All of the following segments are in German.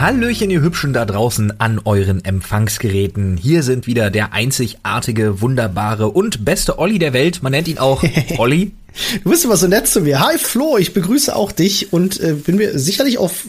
Hallöchen, ihr Hübschen da draußen an euren Empfangsgeräten. Hier sind wieder der einzigartige, wunderbare und beste Olli der Welt. Man nennt ihn auch Olli. Du bist immer so nett zu mir. Hi Flo, ich begrüße auch dich und äh, bin mir sicherlich auf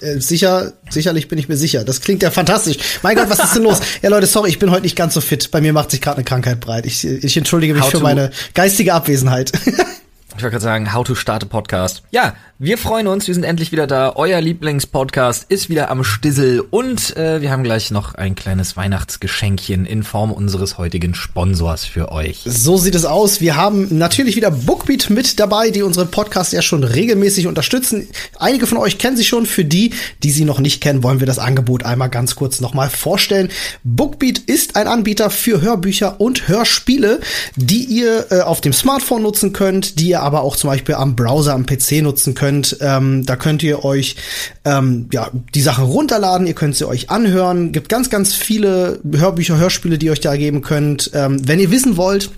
äh, sicher, sicherlich bin ich mir sicher. Das klingt ja fantastisch. Mein Gott, was ist denn los? Ja Leute, sorry, ich bin heute nicht ganz so fit. Bei mir macht sich gerade eine Krankheit breit. Ich, ich entschuldige mich How für meine geistige Abwesenheit. Ich wollte gerade sagen, How to Start a Podcast. Ja, wir freuen uns, wir sind endlich wieder da. Euer Lieblingspodcast ist wieder am Stissel und äh, wir haben gleich noch ein kleines Weihnachtsgeschenkchen in Form unseres heutigen Sponsors für euch. So sieht es aus. Wir haben natürlich wieder Bookbeat mit dabei, die unseren Podcast ja schon regelmäßig unterstützen. Einige von euch kennen sie schon. Für die, die sie noch nicht kennen, wollen wir das Angebot einmal ganz kurz nochmal vorstellen. Bookbeat ist ein Anbieter für Hörbücher und Hörspiele, die ihr äh, auf dem Smartphone nutzen könnt, die ihr aber auch zum Beispiel am Browser, am PC nutzen könnt. Ähm, da könnt ihr euch ähm, ja, die Sachen runterladen, ihr könnt sie euch anhören. Gibt ganz, ganz viele Hörbücher, Hörspiele, die ihr euch da geben könnt. Ähm, wenn ihr wissen wollt,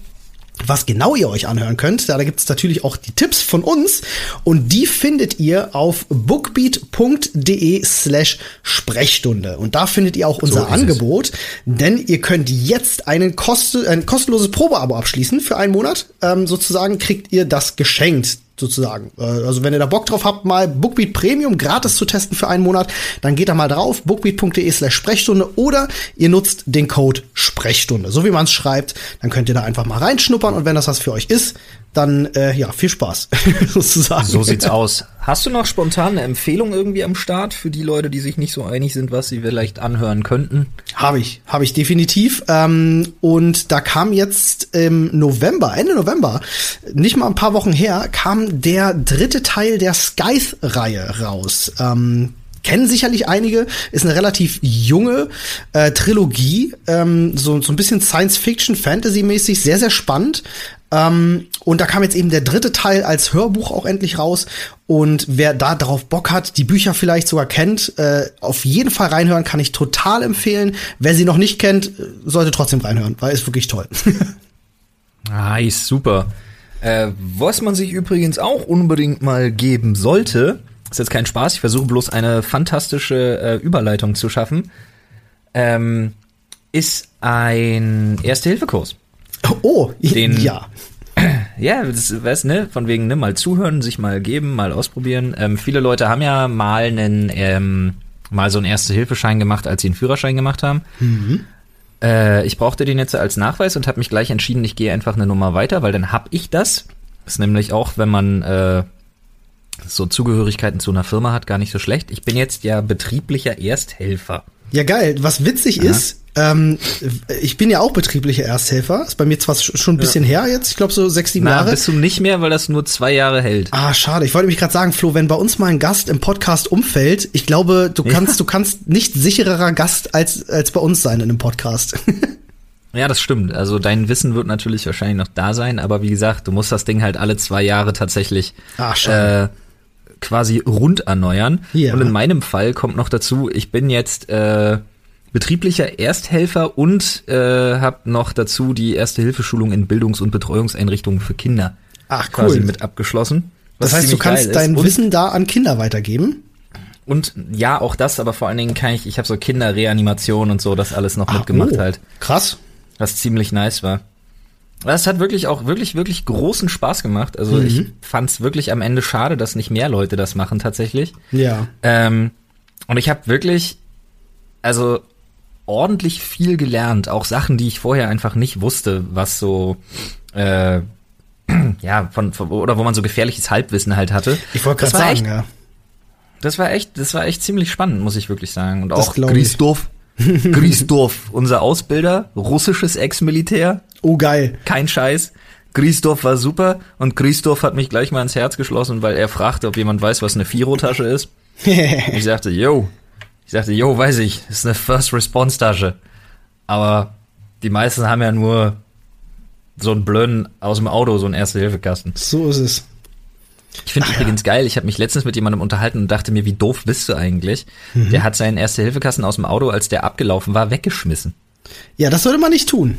was genau ihr euch anhören könnt. Da, gibt es natürlich auch die Tipps von uns und die findet ihr auf bookbeat.de slash Sprechstunde. Und da findet ihr auch unser es. Angebot, denn ihr könnt jetzt einen koste, ein kostenloses Probeabo abschließen für einen Monat. Ähm, sozusagen kriegt ihr das geschenkt sozusagen. Äh, Also wenn ihr da Bock drauf habt, mal Bookbeat Premium gratis zu testen für einen Monat, dann geht da mal drauf, bookbeat.de slash Sprechstunde oder ihr nutzt den Code Sprechstunde. So wie man es schreibt, dann könnt ihr da einfach mal reinschnuppern und wenn das was für euch ist, dann äh, ja, viel Spaß sozusagen. So sieht's aus. Hast du noch spontan eine Empfehlung irgendwie am Start für die Leute, die sich nicht so einig sind, was sie vielleicht anhören könnten? Habe ich, habe ich definitiv. Ähm, und da kam jetzt im November, Ende November, nicht mal ein paar Wochen her, kam der dritte Teil der Scythe-Reihe raus. Ähm, kennen sicherlich einige, ist eine relativ junge äh, Trilogie, ähm, so, so ein bisschen Science-Fiction, Fantasy-mäßig, sehr, sehr spannend. Ähm, und da kam jetzt eben der dritte Teil als Hörbuch auch endlich raus. Und wer da drauf Bock hat, die Bücher vielleicht sogar kennt, äh, auf jeden Fall reinhören, kann ich total empfehlen. Wer sie noch nicht kennt, äh, sollte trotzdem reinhören, weil ist wirklich toll. Nice, super. Äh, was man sich übrigens auch unbedingt mal geben sollte, ist jetzt kein Spaß, ich versuche bloß eine fantastische äh, Überleitung zu schaffen, ähm, ist ein Erste-Hilfe-Kurs. oh, Den- ja. Ja, das weißt ne, von wegen ne, mal zuhören, sich mal geben, mal ausprobieren. Ähm, viele Leute haben ja mal einen ähm, mal so einen Erste-Hilfe-Schein gemacht, als sie einen Führerschein gemacht haben. Äh, ich brauchte den jetzt als Nachweis und habe mich gleich entschieden, ich gehe einfach eine Nummer weiter, weil dann hab ich das. ist nämlich auch, wenn man äh, so Zugehörigkeiten zu einer Firma hat, gar nicht so schlecht. Ich bin jetzt ja betrieblicher Ersthelfer. Ja, geil. Was witzig ist, ähm, ich bin ja auch betrieblicher Ersthelfer. Ist bei mir zwar sch- schon ein bisschen her jetzt, ich glaube so sechs, sieben Na, Jahre. bist du nicht mehr, weil das nur zwei Jahre hält. Ah, schade. Ich wollte mich gerade sagen, Flo, wenn bei uns mal ein Gast im Podcast umfällt, ich glaube, du kannst, du kannst nicht sichererer Gast als, als bei uns sein in einem Podcast. Ja, das stimmt. Also dein Wissen wird natürlich wahrscheinlich noch da sein, aber wie gesagt, du musst das Ding halt alle zwei Jahre tatsächlich Ach, schade. äh, quasi rund erneuern. Ja. Und in meinem Fall kommt noch dazu, ich bin jetzt äh, betrieblicher Ersthelfer und äh, habe noch dazu die erste Hilfeschulung in Bildungs- und Betreuungseinrichtungen für Kinder Ach, quasi cool. mit abgeschlossen. Das was heißt, du kannst dein und, Wissen da an Kinder weitergeben? und ja, auch das, aber vor allen Dingen kann ich, ich habe so Kinderreanimation und so, das alles noch mitgemacht oh, halt. Krass. was ziemlich nice war. Das hat wirklich auch wirklich, wirklich großen Spaß gemacht. Also Mhm. ich fand's wirklich am Ende schade, dass nicht mehr Leute das machen tatsächlich. Ja. Ähm, und ich habe wirklich, also ordentlich viel gelernt. Auch Sachen, die ich vorher einfach nicht wusste, was so, äh, ja, von, von oder wo man so gefährliches Halbwissen halt hatte. Ich wollte gerade sagen, echt- ja. Das war echt, das war echt ziemlich spannend, muss ich wirklich sagen. Und Das auch. Christoph, Christoph, unser Ausbilder, russisches Ex-Militär, Oh, geil. kein Scheiß. Christoph war super und Christoph hat mich gleich mal ins Herz geschlossen, weil er fragte, ob jemand weiß, was eine Firo-Tasche ist. Ich sagte, yo. Ich sagte, yo, weiß ich, ist eine First Response Tasche. Aber die meisten haben ja nur so einen blöden aus dem Auto, so einen Erste-Hilfe-Kasten. so ist es. Ich finde übrigens geil, ich habe mich letztens mit jemandem unterhalten und dachte mir, wie doof bist du eigentlich? Mhm. Der hat seinen Erste-Hilfe-Kasten aus dem Auto, als der abgelaufen war, weggeschmissen. Ja, das sollte man nicht tun.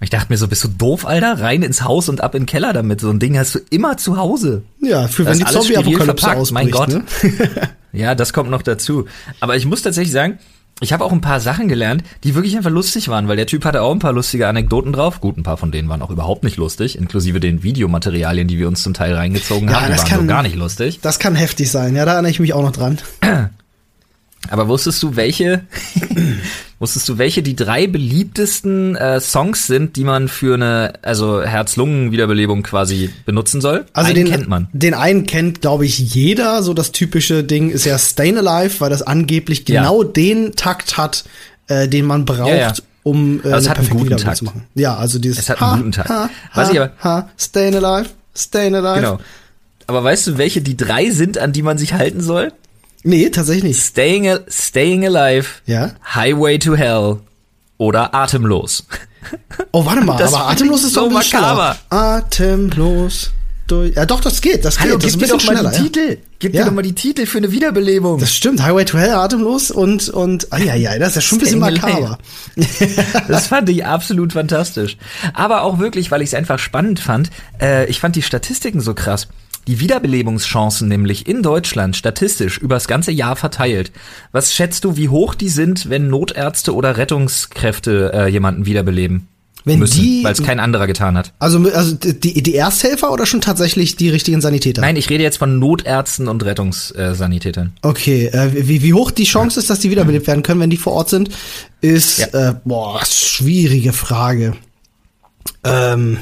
Ich dachte mir so, bist du doof, Alter? Rein ins Haus und ab in den Keller damit. So ein Ding hast du immer zu Hause. Ja, für Das wenn die Zombie-Apokalypse ausbricht. mein Gott. Ne? Ja, das kommt noch dazu. Aber ich muss tatsächlich sagen, ich habe auch ein paar Sachen gelernt, die wirklich einfach lustig waren, weil der Typ hatte auch ein paar lustige Anekdoten drauf. Gut, ein paar von denen waren auch überhaupt nicht lustig, inklusive den Videomaterialien, die wir uns zum Teil reingezogen Ja, haben, die das waren kann- so gar nicht lustig. Das kann heftig sein, ja, da erinnere ich mich auch noch dran. Aber wusstest du, welche, wusstest du, welche die drei beliebtesten äh, Songs sind, die man für eine, also Herz-Lungen-Wiederbelebung quasi benutzen soll? Also Einen den kennt man. Den einen kennt, glaube ich, jeder. So das typische Ding ist ja Stayin' Alive, weil das angeblich Ja. genau den Takt hat, äh, den man braucht, Ja, ja. um äh, Also es hat einen perfekte guten Wiederbelebung Takt. zu machen. Ja, also dieses Es hat einen guten Takt. Ha, Was ha, ich aber- ha, Stayin' Alive, Stayin' Alive. Genau. Aber weißt du, welche die drei sind, an die man sich halten soll? Nee, tatsächlich nicht. Staying, Al- Staying Alive, Ja. Highway to Hell oder Atemlos. Oh, warte mal, Das aber atemlos ist doch so ein bisschen makaber. schneller. Atemlos durch. Ja, doch, das geht. Das geht. Hallo, das gib ist mir ein doch mal die ja. Titel. Gib Ja. mir doch mal die Titel für eine Wiederbelebung. Das stimmt. Highway to Hell, atemlos und und ah, ja, ja, das ist ja schon ein bisschen makaber. Das fand ich absolut fantastisch. Aber auch wirklich, weil ich es einfach spannend fand. Äh, ich fand die Statistiken so krass. Die Wiederbelebungschancen nämlich in Deutschland statistisch übers ganze Jahr verteilt. Was schätzt du, wie hoch die sind, wenn Notärzte oder Rettungskräfte äh, jemanden wiederbeleben? Wenn müssen, die- weil es kein anderer getan hat. Also, also die, die Ersthelfer oder schon tatsächlich die richtigen Sanitäter? Nein, ich rede jetzt von Notärzten und Rettungssanitätern. Okay, äh, wie, wie hoch die Chance ist, dass die wiederbelebt werden können, wenn die vor Ort sind, ist, Ja. äh, boah, schwierige Frage. Ähm,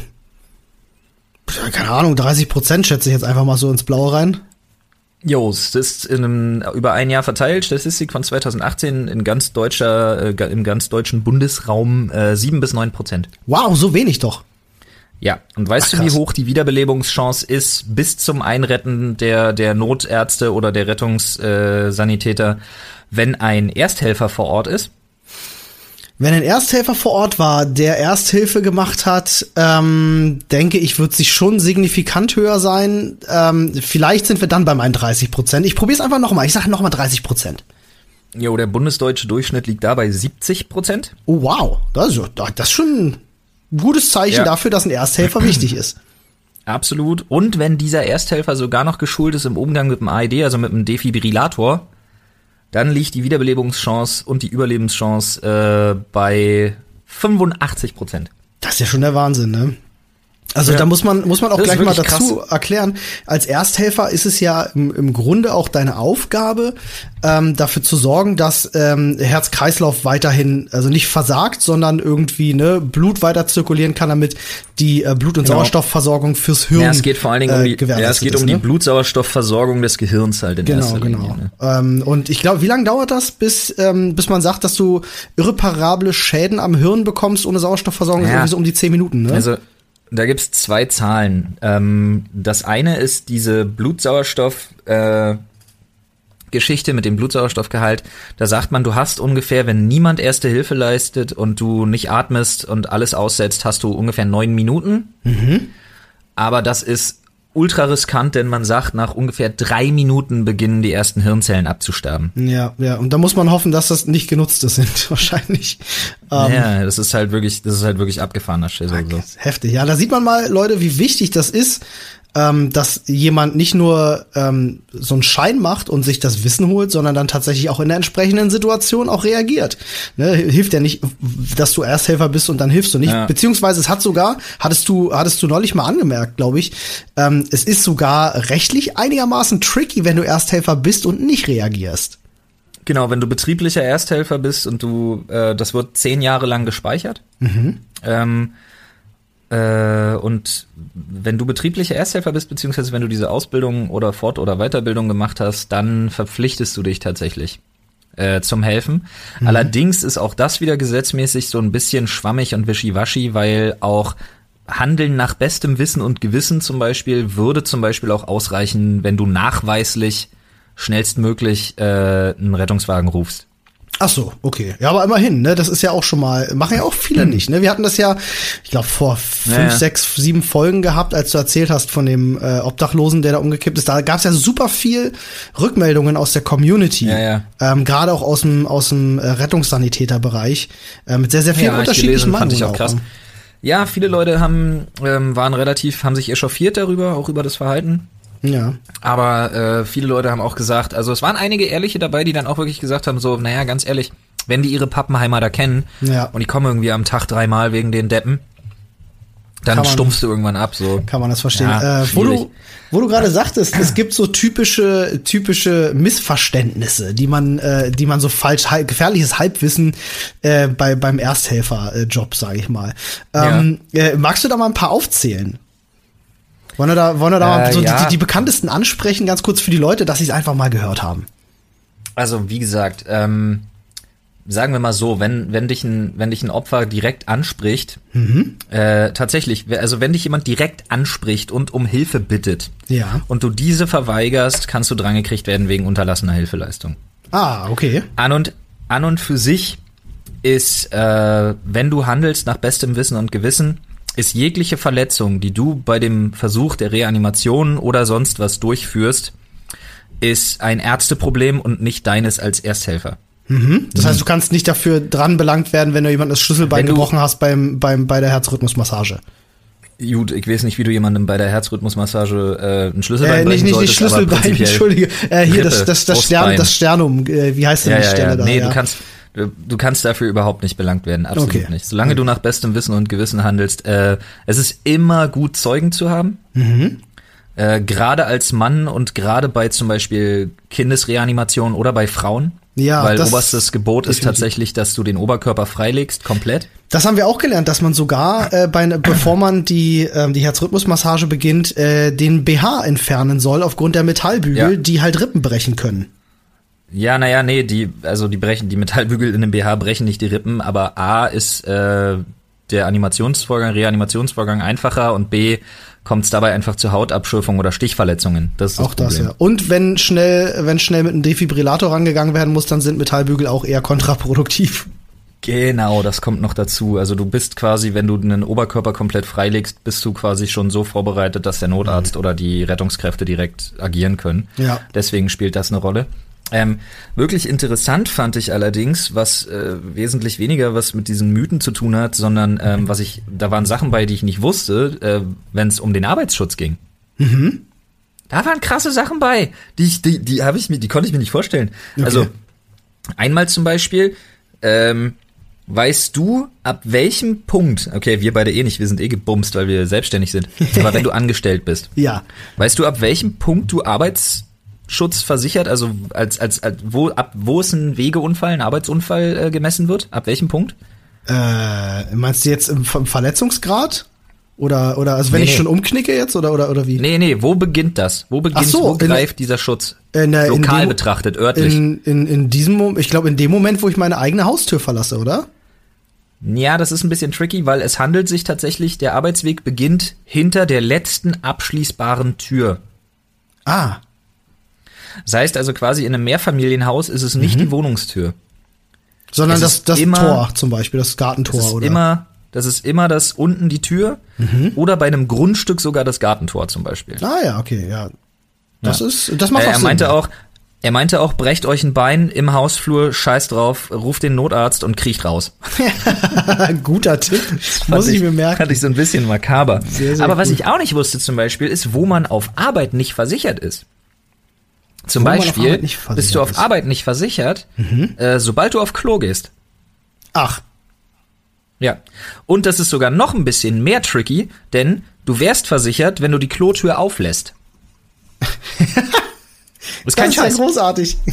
keine Ahnung, 30 Prozent schätze ich jetzt einfach mal so ins Blaue rein. Jo, es ist in einem, über ein Jahr verteilt, Statistik von 2018 in ganz deutscher, äh, im ganz deutschen Bundesraum äh, 7 bis 9 Prozent. Wow, so wenig doch. Ja, und weißt Ach, du, wie hoch die Wiederbelebungschance ist bis zum Einretten der, der Notärzte oder der Rettungssanitäter, äh, wenn ein Ersthelfer vor Ort ist? Wenn ein Ersthelfer vor Ort war, der Ersthilfe gemacht hat, ähm, denke ich, wird sich schon signifikant höher sein. Ähm, vielleicht sind wir dann bei meinen 30 Prozent. Ich probiere es einfach nochmal. Ich sage nochmal 30 Prozent. Jo, der bundesdeutsche Durchschnitt liegt da bei 70 Prozent. Oh, wow. Das ist, das ist schon ein gutes Zeichen Ja. dafür, dass ein Ersthelfer wichtig ist. Absolut. Und wenn dieser Ersthelfer sogar noch geschult ist im Umgang mit dem AED, also mit dem Defibrillator, dann liegt die Wiederbelebungschance und die Überlebenschance äh, bei 85 Prozent. Das ist ja schon der Wahnsinn, ne? Also Ja. da muss man muss man auch Das ist gleich mal dazu erklären. Als Ersthelfer ist es ja im, im Grunde auch deine Aufgabe, ähm, dafür zu sorgen, dass ähm, Herz-Kreislauf weiterhin also nicht versagt, sondern irgendwie ne Blut weiter zirkulieren kann, damit die äh, Blut- und Genau. Sauerstoffversorgung fürs Hirn Ja, es geht vor allen Dingen um äh, die, ja, gewährleistet es geht ist, um die ne? Blutsauerstoffversorgung des Gehirns halt in Genau, erster genau. Linie. Ne? Ähm, und ich glaube, wie lange dauert das, bis, ähm, bis man sagt, dass du irreparable Schäden am Hirn bekommst ohne Sauerstoffversorgung? Ist Ja. irgendwie so um die zehn Minuten, ne? Also da gibt's zwei Zahlen. Ähm, das eine ist diese Blutsauerstoff äh, Geschichte mit dem Blutsauerstoffgehalt. Da sagt man, du hast ungefähr, wenn niemand erste Hilfe leistet und du nicht atmest und alles aussetzt, hast du ungefähr neun Minuten. Aber das ist ultra riskant, denn man sagt, nach ungefähr drei Minuten beginnen die ersten Hirnzellen abzusterben. Ja, ja, und da muss man hoffen, dass das nicht genutzte sind, wahrscheinlich. Ähm, ja, das ist halt wirklich, das ist halt wirklich abgefahrener Schiss. Also. Heftig. Ja, da sieht man mal, Leute, wie wichtig das ist, ähm, dass jemand nicht nur ähm, so einen Schein macht und sich das Wissen holt, sondern dann tatsächlich auch in der entsprechenden Situation auch reagiert. Ne, hilft ja nicht, dass du Ersthelfer bist und dann hilfst du nicht. Ja. Beziehungsweise es hat sogar, hattest du, hattest du neulich mal angemerkt, glaube ich, ähm, es ist sogar rechtlich einigermaßen tricky, wenn du Ersthelfer bist und nicht reagierst. Genau, wenn du betrieblicher Ersthelfer bist und du, äh, das wird zehn Jahre lang gespeichert. Ähm, äh, und wenn du betrieblicher Ersthelfer bist, beziehungsweise wenn du diese Ausbildung oder Fort- oder Weiterbildung gemacht hast, dann verpflichtest du dich tatsächlich äh, zum Helfen. Allerdings ist auch das wieder gesetzmäßig so ein bisschen schwammig und wischiwaschi, weil auch Handeln nach bestem Wissen und Gewissen zum Beispiel würde zum Beispiel auch ausreichen, wenn du nachweislich schnellstmöglich äh, einen Rettungswagen rufst. Ach so, okay. Ja, aber immerhin, ne, das ist ja auch schon mal, machen ja auch viele nicht, ne? Wir hatten das ja, ich glaube, vor fünf, Ja, ja. sechs, sieben Folgen gehabt, als du erzählt hast von dem äh, Obdachlosen, der da umgekippt ist. Da gab es ja super viel Rückmeldungen aus der Community. Ja, ja. Ähm, Gerade auch aus dem, aus dem äh, Rettungssanitäterbereich. Äh, mit sehr, sehr vielen Ja, ich unterschiedlichen gelesen, fand Meinungen. ich auch krass. Ja, viele Leute haben, ähm, waren relativ, haben sich echauffiert darüber, auch über das Verhalten. Ja. Aber äh, viele Leute haben auch gesagt, also es waren einige Ehrliche dabei, die dann auch wirklich gesagt haben, so, naja, ganz ehrlich, wenn die ihre Pappenheimer da kennen Ja. und die kommen irgendwie am Tag dreimal wegen den Deppen, dann man- stumpfst du irgendwann ab, so. Kann man das verstehen. Ja, äh, wo du, wo du gerade sagtest, es gibt so typische, typische Missverständnisse, die man, äh, die man so falsch, hal- gefährliches Halbwissen äh, bei beim Ersthelfer-Job, sage ich mal. Ähm, äh, magst du da mal ein paar aufzählen? Wollen wir da, wollen wir da mal Äh, so ja. die, die, die bekanntesten ansprechen, ganz kurz für die Leute, dass sie es einfach mal gehört haben? Also, wie gesagt, ähm, sagen wir mal so, wenn, wenn dich ein, wenn dich ein Opfer direkt anspricht, Mhm. äh, tatsächlich, also wenn dich jemand direkt anspricht und um Hilfe bittet Ja. und du diese verweigerst, kannst du drangekriegt werden wegen unterlassener Hilfeleistung. Ah, okay. An und, an und für sich ist, äh, wenn du handelst nach bestem Wissen und Gewissen, ist jegliche Verletzung, die du bei dem Versuch der Reanimation oder sonst was durchführst, ist ein Ärzteproblem und nicht deines als Ersthelfer. Das heißt, du kannst nicht dafür dran belangt werden, wenn du jemand das Schlüsselbein gebrochen hast beim, beim, bei der Herzrhythmusmassage. Gut, ich weiß nicht, wie du jemandem bei der Herzrhythmusmassage äh, ein Schlüsselbein Äh, nicht, brechen nicht, nicht Schlüsselbein, entschuldige. Äh, hier, das, Rippe, das, das, Stern, Brustbein. das Sternum, äh, wie heißt denn Ja, die ja, Stelle ja. da? Nee, du kannst, du, kannst dafür überhaupt nicht belangt werden, absolut Okay. nicht. Solange du nach bestem Wissen und Gewissen handelst, äh, es ist immer gut, Zeugen zu haben. Mhm. Äh, gerade als Mann und gerade bei zum Beispiel Kindesreanimation oder bei Frauen. Ja, Weil das oberstes Gebot ist tatsächlich, dass du den Oberkörper freilegst, komplett. Das haben wir auch gelernt, dass man sogar, äh, bei, bevor man die, ähm, die Herzrhythmusmassage beginnt, äh, den BH entfernen soll aufgrund der Metallbügel, Ja. die halt Rippen brechen können. Ja, naja, nee, die, also die brechen, die Metallbügel in dem BH brechen nicht die Rippen, aber A ist äh, der Animationsvorgang, Reanimationsvorgang einfacher und B kommt es dabei einfach zu Hautabschürfung oder Stichverletzungen. Das ist Auch das, Problem. ja. Und wenn schnell, wenn schnell mit einem Defibrillator rangegangen werden muss, dann sind Metallbügel auch eher kontraproduktiv. Genau, das kommt noch dazu. Also du bist quasi, wenn du einen Oberkörper komplett freilegst, bist du quasi schon so vorbereitet, dass der Notarzt oder die Rettungskräfte direkt agieren können. Ja. Deswegen spielt das eine Rolle. Ähm, wirklich interessant fand ich allerdings, was äh, wesentlich weniger was mit diesen Mythen zu tun hat, sondern ähm, was ich, da waren Sachen bei, die ich nicht wusste, äh, wenn es um den Arbeitsschutz ging. Da waren krasse Sachen bei, die ich, die, die habe ich mir, die konnte ich mir nicht vorstellen. Also einmal zum Beispiel, ähm, weißt du, ab welchem Punkt, okay, wir beide eh nicht, wir sind eh gebumst, weil wir selbstständig sind, aber wenn du angestellt bist, Ja. weißt du, ab welchem Punkt du Arbeitsschutz versichert, also als, als, als wo, ab wo ist ein Wegeunfall, ein Arbeitsunfall äh, gemessen wird? Ab welchem Punkt? Äh, meinst du jetzt im, Verletzungsgrad? Oder, oder, also wenn Nee, ich nee. schon umknicke jetzt, oder, oder, oder wie? Nee, nee, wo beginnt das? Wo beginnt, so, wo in- greift dieser Schutz? In, äh, in Lokal dem- betrachtet, örtlich. In, in, in diesem Moment, ich glaube, in dem Moment, wo ich meine eigene Haustür verlasse, oder? Ja, das ist ein bisschen tricky, weil es handelt sich tatsächlich, der Arbeitsweg beginnt hinter der letzten abschließbaren Tür. Ah, Das heißt also quasi in einem Mehrfamilienhaus ist es nicht die Wohnungstür. sondern Es das, das immer- Tor zum Beispiel, das Gartentor, Das ist oder? immer, das ist immer das unten die Tür oder bei einem Grundstück sogar das Gartentor zum Beispiel. Ah ja, okay, ja. Das Ja. ist, das macht Äh, auch er Sinn. meinte auch, er meinte auch, brecht euch ein Bein im Hausflur, scheiß drauf, ruft den Notarzt und kriecht raus. Guter Tipp, muss ich mir merken. Fand ich so ein bisschen makaber. Sehr, sehr Aber was ich auch nicht wusste zum Beispiel, ist, wo man auf Arbeit nicht versichert ist. Zum Wo Beispiel bist du auf ist. Mhm. Arbeit nicht versichert, äh, sobald du auf Klo gehst. Ach, Ja. Und das ist sogar noch ein bisschen mehr tricky, denn du wärst versichert, wenn du die Klotür auflässt. ist kein das ist ja Scheiß. großartig.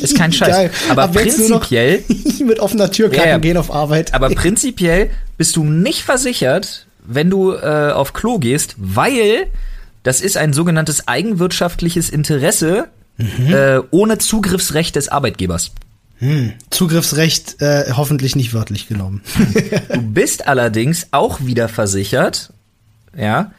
Ist kein Scheiß. Geil. Aber Ab prinzipiell, mit offener Tür kacken Ja, ja. gehen auf Arbeit. aber prinzipiell bist du nicht versichert, wenn du äh, auf Klo gehst, weil das ist ein sogenanntes eigenwirtschaftliches Interesse Mhm. äh, ohne Zugriffsrecht des Arbeitgebers. Zugriffsrecht äh, hoffentlich nicht wörtlich genommen. Du bist allerdings auch wieder versichert, ja,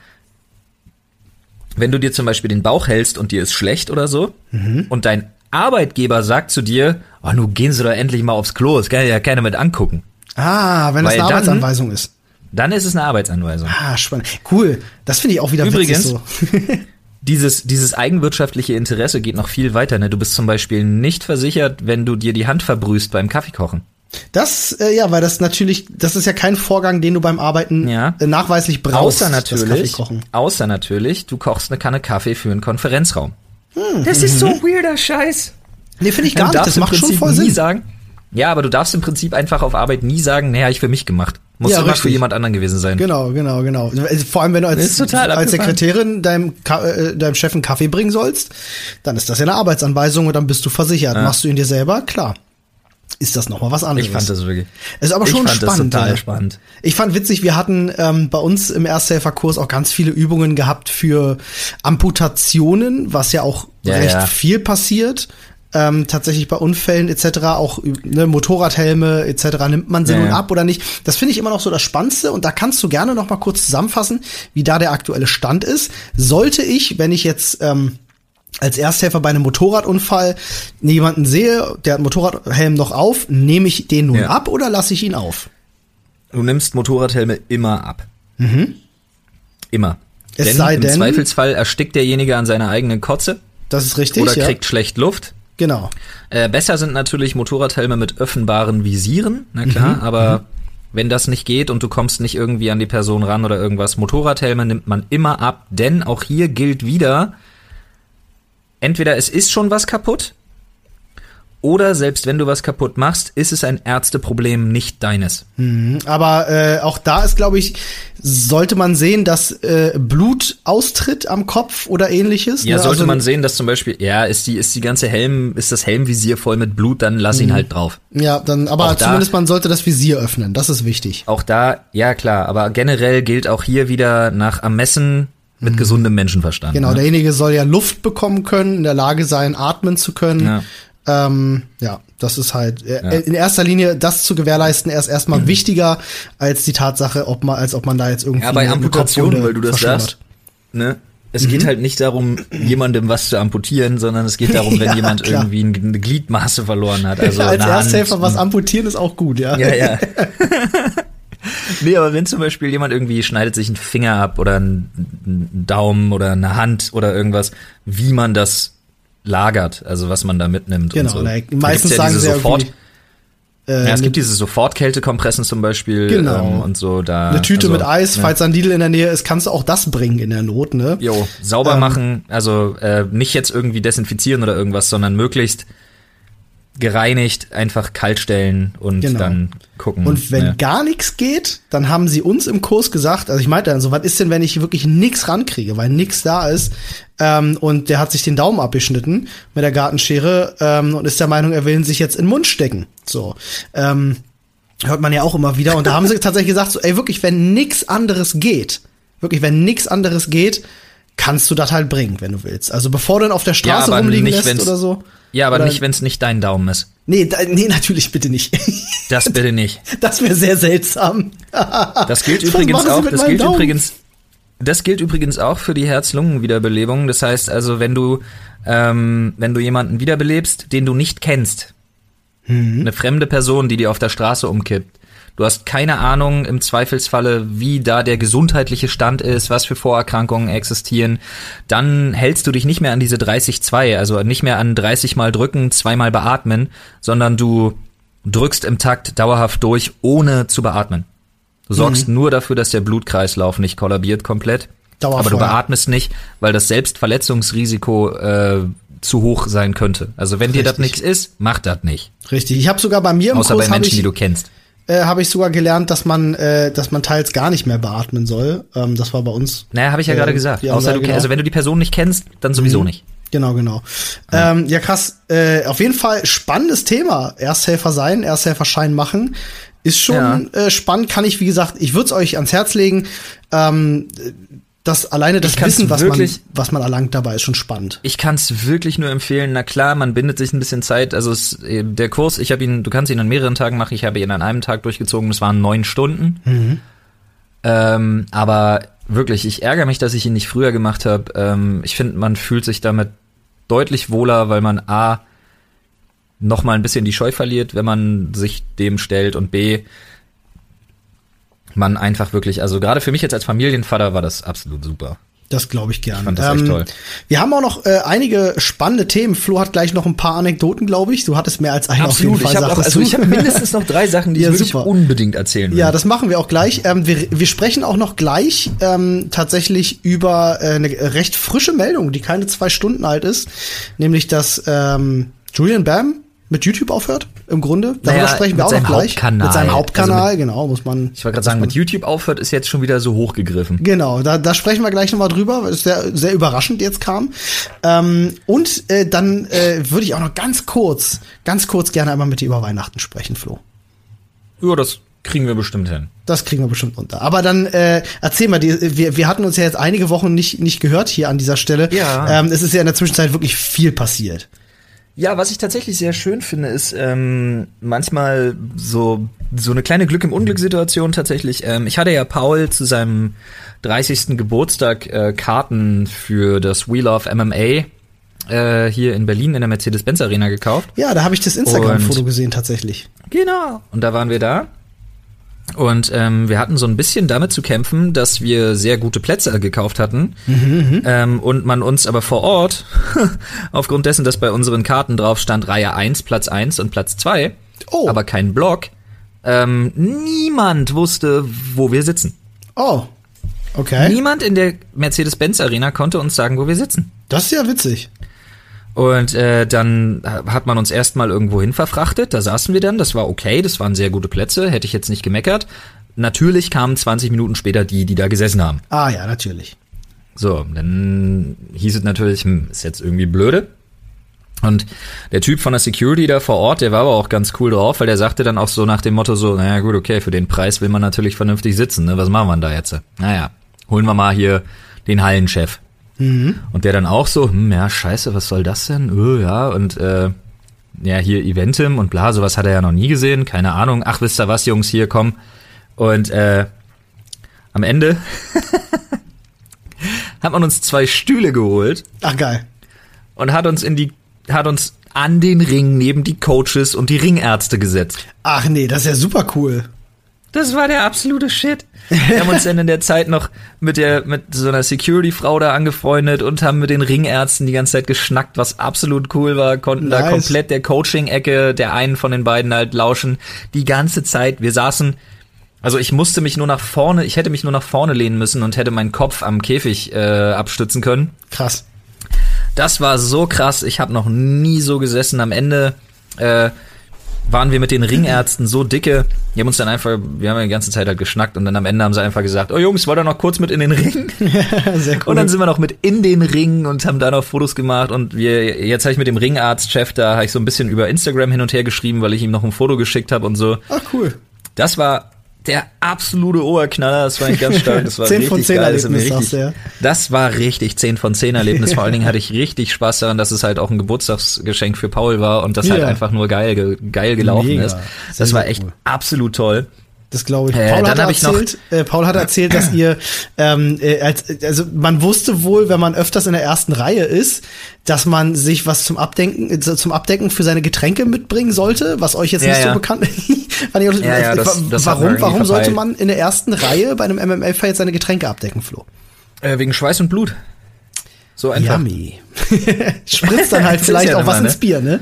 wenn du dir zum Beispiel den Bauch hältst und dir ist schlecht oder so Mhm. und dein Arbeitgeber sagt zu dir, oh, nun gehen Sie doch endlich mal aufs Klo, das kann ja keiner mit angucken. Ah, wenn das Weil eine dann- Arbeitsanweisung ist. Dann ist es eine Arbeitsanweisung. Ah, spannend. Cool. Das finde ich auch wieder Übrigens- witzig so. Dieses, dieses eigenwirtschaftliche Interesse geht noch viel weiter. Ne? Du bist zum Beispiel nicht versichert, wenn du dir die Hand verbrühst beim Kaffeekochen. Das, äh, ja, weil das natürlich, das ist ja kein Vorgang, den du beim Arbeiten Ja. äh, nachweislich brauchst. Außer natürlich, außer natürlich, du kochst eine Kanne Kaffee für einen Konferenzraum. das ist so weirder Scheiß. Nee, finde ich gar Du nicht. Das macht schon voll nie Sinn. sagen. Ja, aber du darfst im Prinzip einfach auf Arbeit nie sagen, naja, ich für mich gemacht. Muss Ja, immer richtig. für jemand anderen gewesen sein. Genau, genau, genau. Also Vor allem, wenn du als, als. Sekretärin deinem, äh, deinem Chef einen Kaffee bringen sollst, dann ist das ja eine Arbeitsanweisung und dann bist du versichert. Machst du ihn dir selber, klar. Ist das nochmal was anderes. Ich fand das wirklich. ist aber schon ich fand spannend. das total ja. spannend. Ich fand witzig, wir hatten ähm, bei uns im Ersthelferkurs auch ganz viele Übungen gehabt für Amputationen, was ja auch Ja, recht ja. viel passiert. Ähm, tatsächlich bei Unfällen etc., auch ne, Motorradhelme etc., nimmt man sie Ja, nun ja. ab oder nicht? Das finde ich immer noch so das Spannendste und da kannst du gerne noch mal kurz zusammenfassen, wie da der aktuelle Stand ist. Sollte ich, wenn ich jetzt ähm, als Ersthelfer bei einem Motorradunfall jemanden sehe, der hat Motorradhelm noch auf, nehme ich den nun Ja. ab oder lasse ich ihn auf? Du nimmst Motorradhelme immer ab. Immer. Mhm. Es denn sei im denn- Zweifelsfall erstickt derjenige an seiner eigenen Kotze Das ist richtig, oder ja. kriegt schlecht Luft. Genau. Äh, besser sind natürlich Motorradhelme mit öffnbaren Visieren, na klar, Mhm, aber wenn das nicht geht und du kommst nicht irgendwie an die Person ran oder irgendwas, Motorradhelme nimmt man immer ab, denn auch hier gilt wieder, entweder es ist schon was kaputt, oder selbst wenn du was kaputt machst, ist es ein Ärzteproblem, nicht deines. Aber äh, auch da ist, glaube ich, sollte man sehen, dass äh, Blut austritt am Kopf oder ähnliches. Ja, ne? sollte Also- man sehen, dass zum Beispiel, ja, ist die, ist die ganze Helm, ist das Helmvisier voll mit Blut, dann lass Mhm. ihn halt drauf. Ja, dann, aber Auch da- zumindest man sollte das Visier öffnen. Das ist wichtig. Auch da, ja klar, aber generell gilt auch hier wieder nach Ermessen mit gesundem Menschenverstand. Mhm. Genau, ne? derjenige soll ja Luft bekommen können, in der Lage sein, atmen zu können. Ja. Ähm, ja, das ist halt äh, in erster Linie das zu gewährleisten, erst erstmal wichtiger als die Tatsache, ob man, als ob man da jetzt irgendwie Ja, bei Amputationen, weil du das sagst, ne? Es Mhm. geht halt nicht darum, jemandem was zu amputieren, sondern es geht darum, wenn Ja, jemand klar. irgendwie eine Gliedmaße verloren hat. Also als eine Hand, Ersthelfer was amputieren ist auch gut, ja. Ja, ja. nee, aber wenn zum Beispiel jemand irgendwie schneidet sich einen Finger ab oder einen Daumen oder eine Hand oder irgendwas, wie man das lagert, also was man da mitnimmt. Genau, und so. na, meistens gibt's sagen sie ja sofort, Äh, ja, es eine, gibt diese Sofortkältekompressen zum Beispiel Genau. ähm, und so. Da, eine Tüte also, mit Eis, ne. falls ein Lidl in der Nähe ist, kannst du auch das bringen in der Not, ne? Jo, sauber Ähm, machen, also äh, nicht jetzt irgendwie desinfizieren oder irgendwas, sondern möglichst gereinigt, einfach kalt stellen und Genau. dann gucken. Und wenn ne. gar nichts geht, dann haben sie uns im Kurs gesagt, also ich meinte dann so, was ist denn, wenn ich wirklich nix rankriege, weil nix da ist. Ähm, und der hat sich den Daumen abgeschnitten mit der Gartenschere ähm, und ist der Meinung, er will ihn sich jetzt in den Mund stecken. So. Ähm, hört man ja auch immer wieder. Und da haben sie tatsächlich gesagt, so, ey, wirklich, wenn nix anderes geht, wirklich, wenn nix anderes geht, kannst du das halt bringen, wenn du willst. Also bevor du ihn auf der Straße aber rumliegen nicht, lässt oder so. Ja, aber Oder- nicht, wenn es nicht dein Daumen ist. Nee, da, nee, natürlich bitte nicht. Das bitte nicht. Das wäre sehr seltsam. Das gilt übrigens auch, das gilt Daumen? übrigens, das gilt übrigens auch für die Herz-Lungen-Wiederbelebung. Das heißt also, wenn du, ähm, wenn du jemanden wiederbelebst, den du nicht kennst, Mhm. eine fremde Person, die dir auf der Straße umkippt, du hast keine Ahnung im Zweifelsfalle, wie da der gesundheitliche Stand ist, was für Vorerkrankungen existieren, dann hältst du dich nicht mehr an diese 30-2, also nicht mehr an 30 mal drücken, zweimal beatmen, sondern du drückst im Takt dauerhaft durch, ohne zu beatmen. Du sorgst Mhm. nur dafür, dass der Blutkreislauf nicht kollabiert komplett. Dauerfeuer. Aber du beatmest nicht, weil das Selbstverletzungsrisiko äh, zu hoch sein könnte. Also wenn dir das Richtig. nichts ist, mach das nicht. Richtig. Ich habe sogar bei mir im Außer Kurs bei Menschen, die ich, du kennst. Äh, hab ich sogar gelernt, dass man, äh, dass man teils gar nicht mehr beatmen soll. Ähm, das war bei uns. Naja, habe ich ja Äh, gerade gesagt. Außer du, genau. also wenn du die Person nicht kennst, dann sowieso nicht. Genau, genau. Ähm, ja, krass. Äh, auf jeden Fall spannendes Thema. Ersthelfer sein, Ersthelferschein machen. Ist schon äh, spannend, kann ich, wie gesagt, ich würde es euch ans Herz legen. Ähm, das alleine das Wissen, was man, wirklich- was man erlangt dabei, ist schon spannend. Ich kann es wirklich nur empfehlen. Na klar, man bindet sich ein bisschen Zeit. Also es, äh, der Kurs, ich habe ihn, du kannst ihn an mehreren Tagen machen. Ich habe ihn an einem Tag durchgezogen. Das waren neun Stunden. Ähm, aber wirklich, ich ärgere mich, dass ich ihn nicht früher gemacht habe. Ähm, ich finde, man fühlt sich damit deutlich wohler, weil man a noch mal ein bisschen die Scheu verliert, wenn man sich dem stellt und b man einfach wirklich, also gerade für mich jetzt als Familienvater war das absolut super. Das glaube ich gern. Ich fand das echt toll. Wir haben auch noch äh, einige spannende Themen. Flo hat gleich noch ein paar Anekdoten, glaube ich. Du hattest mehr als eine Absolut. auf jeden Fall. Ich habe also ich hab mindestens noch drei Sachen, die Ja, ich unbedingt erzählen will. Ja, das machen wir auch gleich. Ähm, wir, wir sprechen auch noch gleich ähm, tatsächlich über äh, eine recht frische Meldung, die keine zwei Stunden alt ist, nämlich dass ähm, Julian Bam mit YouTube aufhört. Im Grunde, darüber Naja, sprechen wir mit auch noch gleich. Hauptkanal. Mit seinem Also Hauptkanal, genau, muss man. ich wollte gerade sagen, mit YouTube aufhört, ist jetzt schon wieder so hochgegriffen. Genau, da, da sprechen wir gleich nochmal drüber, weil es sehr, sehr überraschend jetzt kam. Ähm, und äh, dann äh, würde ich auch noch ganz kurz, ganz kurz gerne einmal mit dir über Weihnachten sprechen, Flo. Ja, das kriegen wir bestimmt hin. Das kriegen wir bestimmt unter. Aber dann äh, erzähl mal, die, wir, wir hatten uns ja jetzt einige Wochen nicht, nicht gehört hier an dieser Stelle. Ja. Ähm, es ist ja in der Zwischenzeit wirklich viel passiert. Ja, was ich tatsächlich sehr schön finde, ist ähm, manchmal so so eine kleine Glück im Unglück-Situation tatsächlich. Ähm, ich hatte ja Paul zu seinem 30. Geburtstag äh, Karten für das Wheel of MMA äh, hier in Berlin in der Mercedes-Benz Arena gekauft. Ja, da habe ich das Instagram-Foto gesehen tatsächlich. Genau. Und da waren wir da. Und ähm, wir hatten so ein bisschen damit zu kämpfen, dass wir sehr gute Plätze gekauft hatten ähm, und man uns aber vor Ort, aufgrund dessen, dass bei unseren Karten drauf stand Reihe 1, Platz 1 und Platz 2, Oh. aber kein Block, ähm, niemand wusste, wo wir sitzen. Oh, okay. Niemand in der Mercedes-Benz Arena konnte uns sagen, wo wir sitzen. Das ist ja witzig. Und äh, dann hat man uns erstmal irgendwo hin verfrachtet, da saßen wir dann, das war okay, das waren sehr gute Plätze, hätte ich jetzt nicht gemeckert. Natürlich kamen 20 Minuten später die, die da gesessen haben. Ah ja, natürlich. So, dann hieß es natürlich, hm, ist jetzt irgendwie blöde. Und der Typ von der Security da vor Ort, der war aber auch ganz cool drauf, weil der sagte dann auch so nach dem Motto so, naja gut, okay, für den Preis will man natürlich vernünftig sitzen, ne? Was machen wir denn da jetzt? Naja, holen wir mal hier den Hallenchef. Und der dann auch so, hm, ja, scheiße, was soll das denn? Öh, ja, und äh, ja, hier Eventim und bla, sowas hat er ja noch nie gesehen, keine Ahnung. Ach, wisst ihr was, Jungs, hier, komm. Und äh, am Ende hat man uns zwei Stühle geholt Ach geil. und hat uns in die, hat uns an den Ring neben die Coaches und die Ringärzte gesetzt. Ach nee, das ist ja super cool. Das war der absolute Shit. Wir haben uns dann in der Zeit noch mit der, mit so einer Security-Frau da angefreundet und haben mit den Ringärzten die ganze Zeit geschnackt, was absolut cool war, konnten da Nice. komplett der Coaching-Ecke der einen von den beiden halt lauschen. Die ganze Zeit. Wir saßen, also ich musste mich nur nach vorne, ich hätte mich nur nach vorne lehnen müssen und hätte meinen Kopf am Käfig äh, abstützen können. Krass. Das war so krass. Ich habe noch nie so gesessen. Am Ende äh, waren wir mit den Ringärzten so dicke. Die haben uns dann einfach, wir haben ja die ganze Zeit halt geschnackt und dann am Ende haben sie einfach gesagt, oh Jungs, wollt ihr noch kurz mit in den Ring? Sehr cool. Und dann sind wir noch mit in den Ring und haben da noch Fotos gemacht und wir, jetzt habe ich mit dem Ringarztchef da, habe ich so ein bisschen über Instagram hin und her geschrieben, weil ich ihm noch ein Foto geschickt habe und so. Ach cool. Das war der absolute Oberknaller, das war nicht ganz stark, das war 10 richtig von 10 geil, das Erlebnis, richtig, sagst du, ja. das war richtig 10 von 10 Erlebnis, vor allen Dingen hatte ich richtig Spaß daran, dass es halt auch ein Geburtstagsgeschenk für Paul war und das Ja. halt einfach nur geil, ge- geil gelaufen Mega. ist. Sehr, Das war sehr echt cool. absolut toll. Das glaube ich. Äh, Paul hat hab ich erzählt, äh, Paul hat erzählt, dass ihr ähm, äh, als, also man wusste wohl, wenn man öfters in der ersten Reihe ist, dass man sich was zum Abdenken äh, zum Abdecken für seine Getränke mitbringen sollte, was euch jetzt Ja, nicht ja. so bekannt ist. Ja, ja, äh, das- das warum warum sollte man in der ersten Reihe bei einem MMA-Fight seine Getränke abdecken, Flo? Äh, wegen Schweiß und Blut. So einfach. Yummy. Spritzt dann halt vielleicht ja auch was immer, ins ne? Bier, ne?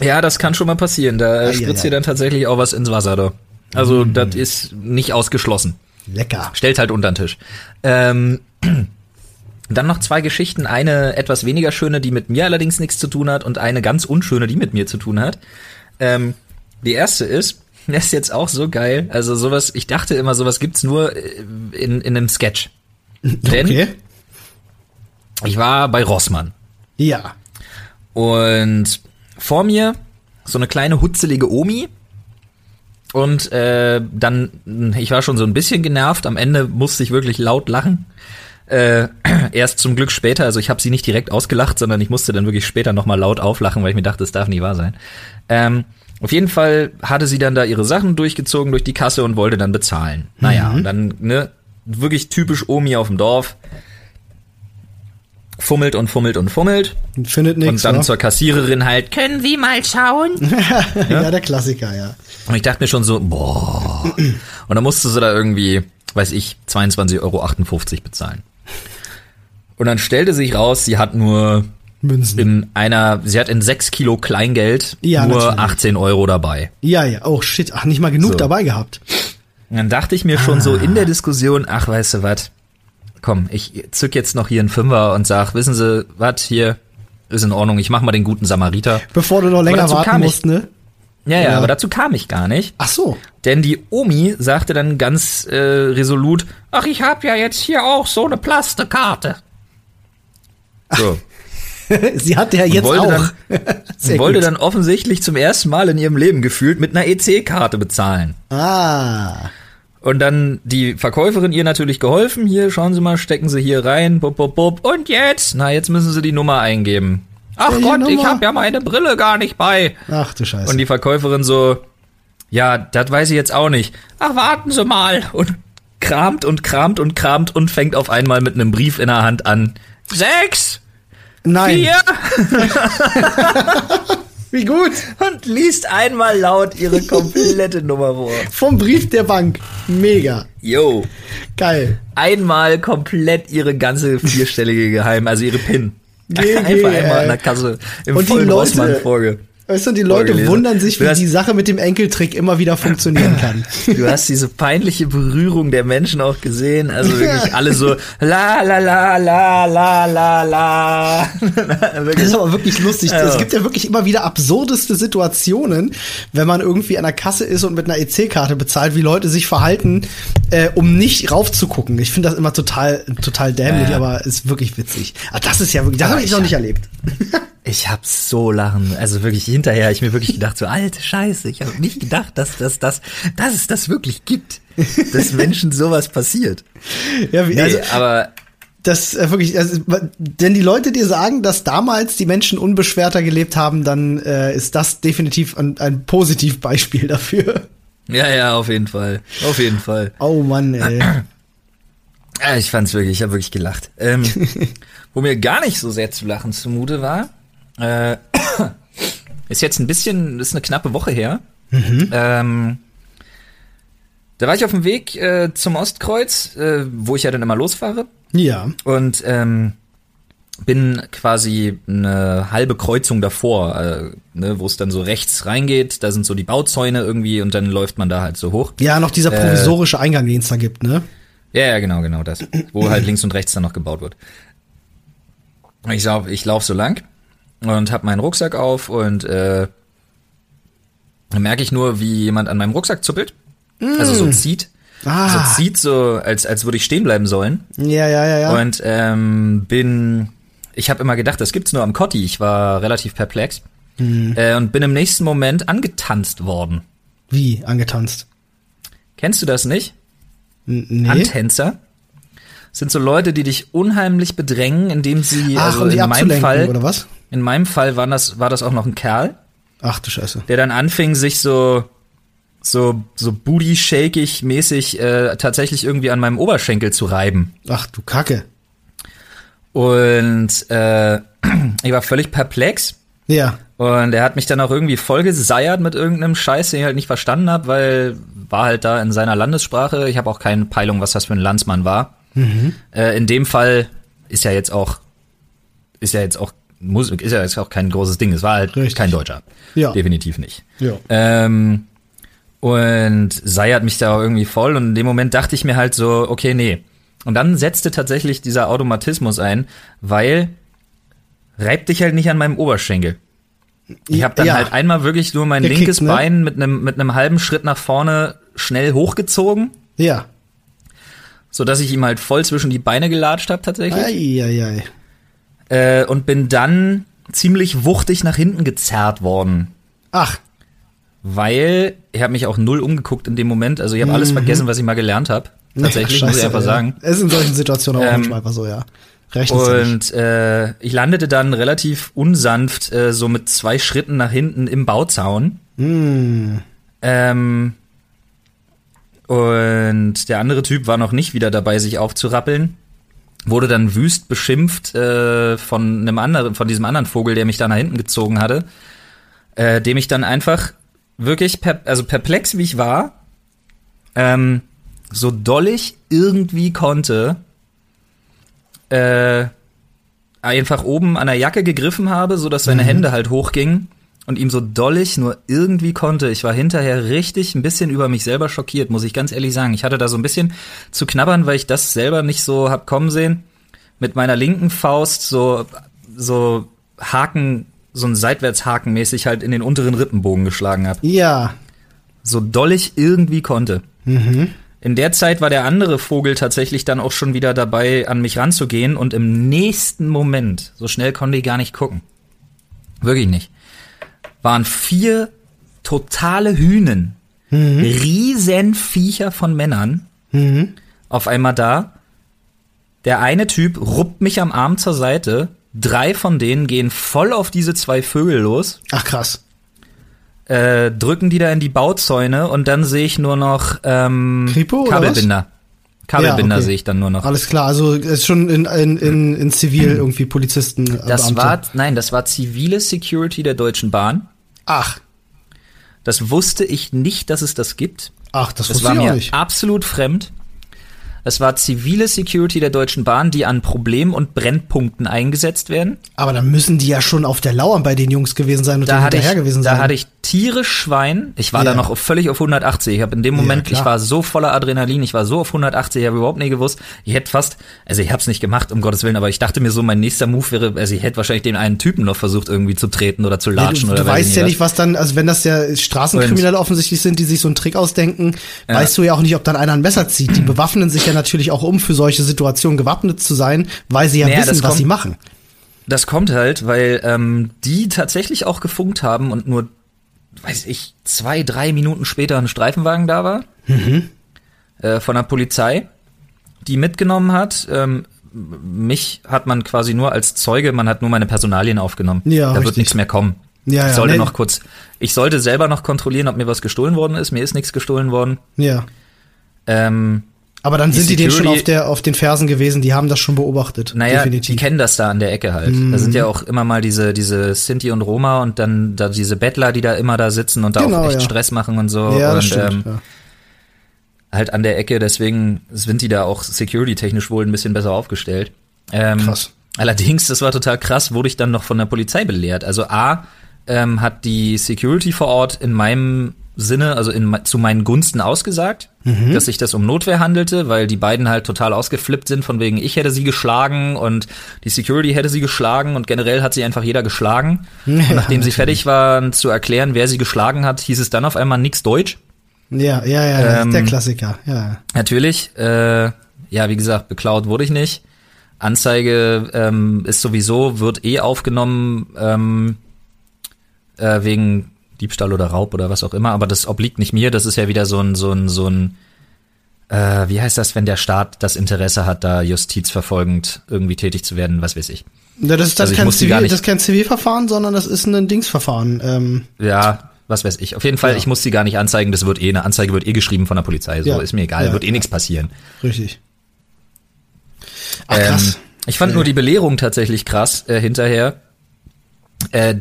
Ja, das kann schon mal passieren. Da ei, spritzt ei. ihr dann tatsächlich auch was ins Wasser da. Also Mm. das ist nicht ausgeschlossen. Lecker. Stellt halt unter den Tisch. Ähm, dann noch zwei Geschichten. Eine etwas weniger schöne, die mit mir allerdings nichts zu tun hat und eine ganz unschöne, die mit mir zu tun hat. Ähm, die erste ist, das ist jetzt auch so geil. Also sowas, ich dachte immer, sowas gibt's nur äh, in, in einem Sketch. Denn Okay. ich war bei Rossmann. Ja. Und vor mir so eine kleine hutzelige Omi. Und äh, dann, ich war schon so ein bisschen genervt. Am Ende musste ich wirklich laut lachen. Äh, erst zum Glück später, also ich habe sie nicht direkt ausgelacht, sondern ich musste dann wirklich später nochmal laut auflachen, weil ich mir dachte, das darf nicht wahr sein. Ähm, auf jeden Fall hatte sie dann da ihre Sachen durchgezogen durch die Kasse und wollte dann bezahlen. Naja, und dann, ne, wirklich typisch Omi auf dem Dorf. Fummelt und fummelt und fummelt. Findet nichts. Und dann wa? zur Kassiererin halt, können Sie mal schauen? ja, der Klassiker, ja. Und ich dachte mir schon so, boah. Und dann musste sie da irgendwie, weiß ich, 22,58 Euro bezahlen. Und dann stellte sich raus, sie hat nur Münzen. in einer, sie hat in sechs Kilo Kleingeld Ja, nur natürlich. 18 Euro dabei. Ja, ja. Oh shit. Ach, nicht mal genug So. dabei gehabt. Und dann dachte ich mir schon so in der Diskussion, ach, weißt du was, komm, ich zück jetzt noch hier einen Fünfer und sag, wissen Sie, was, hier ist in Ordnung, ich mach mal den guten Samariter. Bevor du noch länger warten musst, ne? Ja, ja, Ja. aber dazu kam ich gar nicht. Ach so. Denn die Omi sagte dann ganz äh, resolut, ach, ich hab ja jetzt hier auch so eine Plastikarte. So. Sie hat ja jetzt wollte auch. Und wollte gut. dann offensichtlich zum ersten Mal in ihrem Leben gefühlt mit einer EC-Karte bezahlen. Ah. Und dann die Verkäuferin ihr natürlich geholfen. Hier, schauen Sie mal, stecken Sie hier rein. Bup, bup, bup. Und jetzt? Na, jetzt müssen Sie die Nummer eingeben. Ach Welche Gott, ich Nummer? habe ja meine Brille gar nicht bei. Ach du Scheiße. Und die Verkäuferin so, ja, das weiß ich jetzt auch nicht. Ach, warten Sie mal. Und kramt und kramt und kramt und fängt auf einmal mit einem Brief in der Hand an. Sechs, Nein. vier Wie gut. und liest einmal laut ihre komplette Nummer vor. Vom Brief der Bank. Mega. Yo. Geil. einmal komplett ihre ganze vierstellige Geheim, also ihre PIN. GG, Einfach einmal ey. in der Kasse im Und vollen Leute- Rossmann vorge. Weißt du, die Leute wundern sich, wie die Sache mit dem Enkeltrick immer wieder funktionieren kann. Du hast diese peinliche Berührung der Menschen auch gesehen, also wirklich alle so la la la la la la la. Das ist aber wirklich lustig. Ja. Es gibt ja wirklich immer wieder absurdeste Situationen, wenn man irgendwie an der Kasse ist und mit einer EC-Karte bezahlt, wie Leute sich verhalten, äh, um nicht raufzugucken. Ich finde das immer total, total dämlich, Ja. aber ist wirklich witzig. Ah, das ist ja wirklich, das habe ich noch nicht erlebt. Ich hab so lachen, also wirklich hinterher, ich mir wirklich gedacht so alte Scheiße, ich habe nicht gedacht, dass das das dass es das wirklich gibt, dass Menschen sowas passiert. Ja, wie, Nee, also, aber das äh, wirklich, also, wenn die Leute dir sagen, dass damals die Menschen unbeschwerter gelebt haben, dann äh, ist das definitiv ein, ein Positivbeispiel dafür. ja, ja, auf jeden Fall, auf jeden Fall. Oh Mann, ey. Ich fand's wirklich, ich habe wirklich gelacht. Ähm, wo mir gar nicht so sehr zu lachen zumute war, äh, ist jetzt ein bisschen, ist eine knappe Woche her. Ähm, da war ich auf dem Weg äh, zum Ostkreuz, äh, wo ich ja dann immer losfahre Ja. und ähm, bin quasi eine halbe Kreuzung davor, äh, ne, wo es dann so rechts reingeht. Da sind so die Bauzäune irgendwie und dann läuft man da halt so hoch. Ja, noch dieser Äh, provisorische Eingang, den es da gibt, ne? Ja, ja, genau, genau das. Wo halt links und rechts dann noch gebaut wird. Ich lauf, ich lauf so lang und hab meinen Rucksack auf und äh, merke ich nur, wie jemand an meinem Rucksack zuppelt. Also so zieht. Ah. So zieht, so als, als würde ich stehen bleiben sollen. Ja, ja, ja, ja. Und ähm, bin, ich habe immer gedacht, das gibt's nur am Cotti. Ich war relativ perplex. Äh, und bin im nächsten Moment angetanzt worden. Wie angetanzt? Kennst du das nicht? N nee. Antänzer sind so Leute, die dich unheimlich bedrängen, indem sie, Ach, also in meinem Fall, oder was? In meinem Fall war das, war das auch noch ein Kerl, Ach du Scheiße. der dann anfing, sich so, so, so booty-shakig mäßig äh, tatsächlich irgendwie an meinem Oberschenkel zu reiben. Ach du Kacke. Und äh, ich war völlig perplex. Ja. Und er hat mich dann auch irgendwie vollgeseiert mit irgendeinem Scheiß, den ich halt nicht verstanden habe, weil war halt da in seiner Landessprache. Ich habe auch keine Peilung, was das für ein Landsmann war. Äh, in dem Fall ist ja jetzt auch, ist ja jetzt auch Musik, ist ja jetzt auch kein großes Ding. Es war halt Richtig. kein Deutscher. Ja. Definitiv nicht. Ja. Ähm, und seiert mich da irgendwie voll und in dem Moment dachte ich mir halt so, okay, nee. Und dann setzte tatsächlich dieser Automatismus ein, weil reib dich halt nicht an meinem Oberschenkel. Ich habe dann Ja. halt einmal wirklich nur mein Gekickt, linkes ne? Bein mit einem mit einem halben Schritt nach vorne schnell hochgezogen, Ja. so dass ich ihm halt voll zwischen die Beine gelatscht habe tatsächlich Eieiei. Äh, und bin dann ziemlich wuchtig nach hinten gezerrt worden. Ach. Weil ich habe mich auch null umgeguckt in dem Moment. Also ich habe alles vergessen, was ich mal gelernt habe. Tatsächlich, Ach, muss ich Scheiße, einfach ja. sagen. Es ist in solchen Situationen auch Ähm, manchmal einfach so, ja. Nicht. Und äh, ich landete dann relativ unsanft äh, so mit zwei Schritten nach hinten im Bauzaun. Mm. Ähm, und der andere Typ war noch nicht wieder dabei, sich aufzurappeln. Wurde dann wüst beschimpft äh, von einem anderen, von diesem anderen Vogel, der mich da nach hinten gezogen hatte, äh, dem ich dann einfach wirklich, per, also perplex wie ich war, ähm, so doll ich irgendwie konnte, äh, einfach oben an der Jacke gegriffen habe, so dass seine Mhm. Hände halt hochgingen und ihm so doll ich nur irgendwie konnte. Ich war hinterher richtig ein bisschen über mich selber schockiert, muss ich ganz ehrlich sagen. Ich hatte da so ein bisschen zu knabbern, weil ich das selber nicht so hab kommen sehen. Mit meiner linken Faust so, so Haken, so ein Seitwärtshaken mäßig halt in den unteren Rippenbogen geschlagen hab. Ja. So doll ich irgendwie konnte. In der Zeit war der andere Vogel tatsächlich dann auch schon wieder dabei, an mich ranzugehen und im nächsten Moment, so schnell konnte ich gar nicht gucken. Wirklich nicht. Waren vier totale Hühnen. Riesenviecher von Männern. Auf einmal da. Der eine Typ ruppt mich am Arm zur Seite. Drei von denen gehen voll auf diese zwei Vögel los Ach krass. äh, drücken die da in die Bauzäune und dann sehe ich nur noch ähm, Kripo Kabelbinder. Kabelbinder Ja, okay. sehe ich dann nur noch. Alles klar, also ist schon in, in, in, in Zivil irgendwie Polizisten. äh, Das Beamte. war, nein, das war zivile Security der Deutschen Bahn. Ach, Das wusste ich nicht, dass es das gibt. ach, das, Das wusste war ich auch mir nicht. absolut fremd. Es war zivile Security der Deutschen Bahn, die an Problem- und Brennpunkten eingesetzt werden. Aber dann müssen die ja schon auf der Lauer bei den Jungs gewesen sein und Da hatte, ich, hinterher gewesen da sein. hatte ich tierisch Schwein. Ich war Ja. da noch völlig auf 180. Ich habe in dem Moment, klar. ich war so voller Adrenalin, ich war so auf 180, ich habe überhaupt nicht gewusst. Ich hätte fast, also ich habe es nicht gemacht, um Gottes Willen, aber ich dachte mir so, mein nächster Move wäre, also ich hätte wahrscheinlich den einen Typen noch versucht irgendwie zu treten oder zu Ja, latschen du oder du weiß weißt ja nicht, was dann, also wenn das ja Straßenkriminelle offensichtlich sind, die sich so einen Trick ausdenken, weißt du ja auch nicht, ob dann einer ein Messer zieht. Die bewaffnen sich ja natürlich auch, um für solche Situationen gewappnet zu sein, weil sie ja Naja, wissen, was sie machen. Das kommt halt, weil ähm, die tatsächlich auch gefunkt haben und nur, weiß ich, zwei, drei Minuten später ein Streifenwagen da war äh, von der Polizei, die mitgenommen hat. Ähm, mich hat man quasi nur als Zeuge, man hat nur meine Personalien aufgenommen. Ja, da wird richtig. nichts mehr kommen. Ja, ich ja, sollte nee. noch kurz, ich sollte selber noch kontrollieren, ob mir was gestohlen worden ist. Mir ist nichts gestohlen worden. Ja. Ähm, Aber dann Die sind die denen schon auf, der, auf den Fersen gewesen, die haben das schon beobachtet. Naja, definitiv. die kennen das da an der Ecke halt. Da sind ja auch immer mal diese, diese Sinti und Roma und dann da diese Bettler, die da immer da sitzen und da Genau, auch echt ja. Stress machen und so. ja, und das stimmt. ähm, ja. halt an der Ecke, deswegen sind die da auch security-technisch wohl ein bisschen besser aufgestellt. Ähm, Krass. Allerdings, das war total krass, wurde ich dann noch von der Polizei belehrt. Also A, ähm, hat die Security vor Ort in meinem Sinne, also in, zu meinen Gunsten ausgesagt, Mhm. dass sich das um Notwehr handelte, weil die beiden halt total ausgeflippt sind, von wegen ich hätte sie geschlagen und die Security hätte sie geschlagen und generell hat sie einfach jeder geschlagen. Ja, und nachdem sie fertig waren zu erklären, wer sie geschlagen hat, hieß es dann auf einmal nix Deutsch. Ja, ja, ja, das ist Ähm, der Klassiker. Ja. Natürlich, äh, ja, wie gesagt, beklaut wurde ich nicht. Anzeige ähm, ist sowieso, wird eh aufgenommen ähm, äh, wegen Diebstahl oder Raub oder was auch immer, aber das obliegt nicht mir. Das ist ja wieder so ein, so ein, so ein, äh, wie heißt das, wenn der Staat das Interesse hat, da justizverfolgend irgendwie tätig zu werden, was weiß ich. Ja, das ist das Also kein Zivil, das ist kein Zivilverfahren, sondern das ist ein Dingsverfahren. Ähm, Ja, was weiß ich. Auf jeden Fall, Ja. ich muss sie gar nicht anzeigen, das wird eh, eine Anzeige wird eh geschrieben von der Polizei. So, Ja. ist mir egal, Ja, wird eh nichts passieren. richtig. Ach, krass. Ähm, ich fand nur die Belehrung tatsächlich krass äh, hinterher, äh,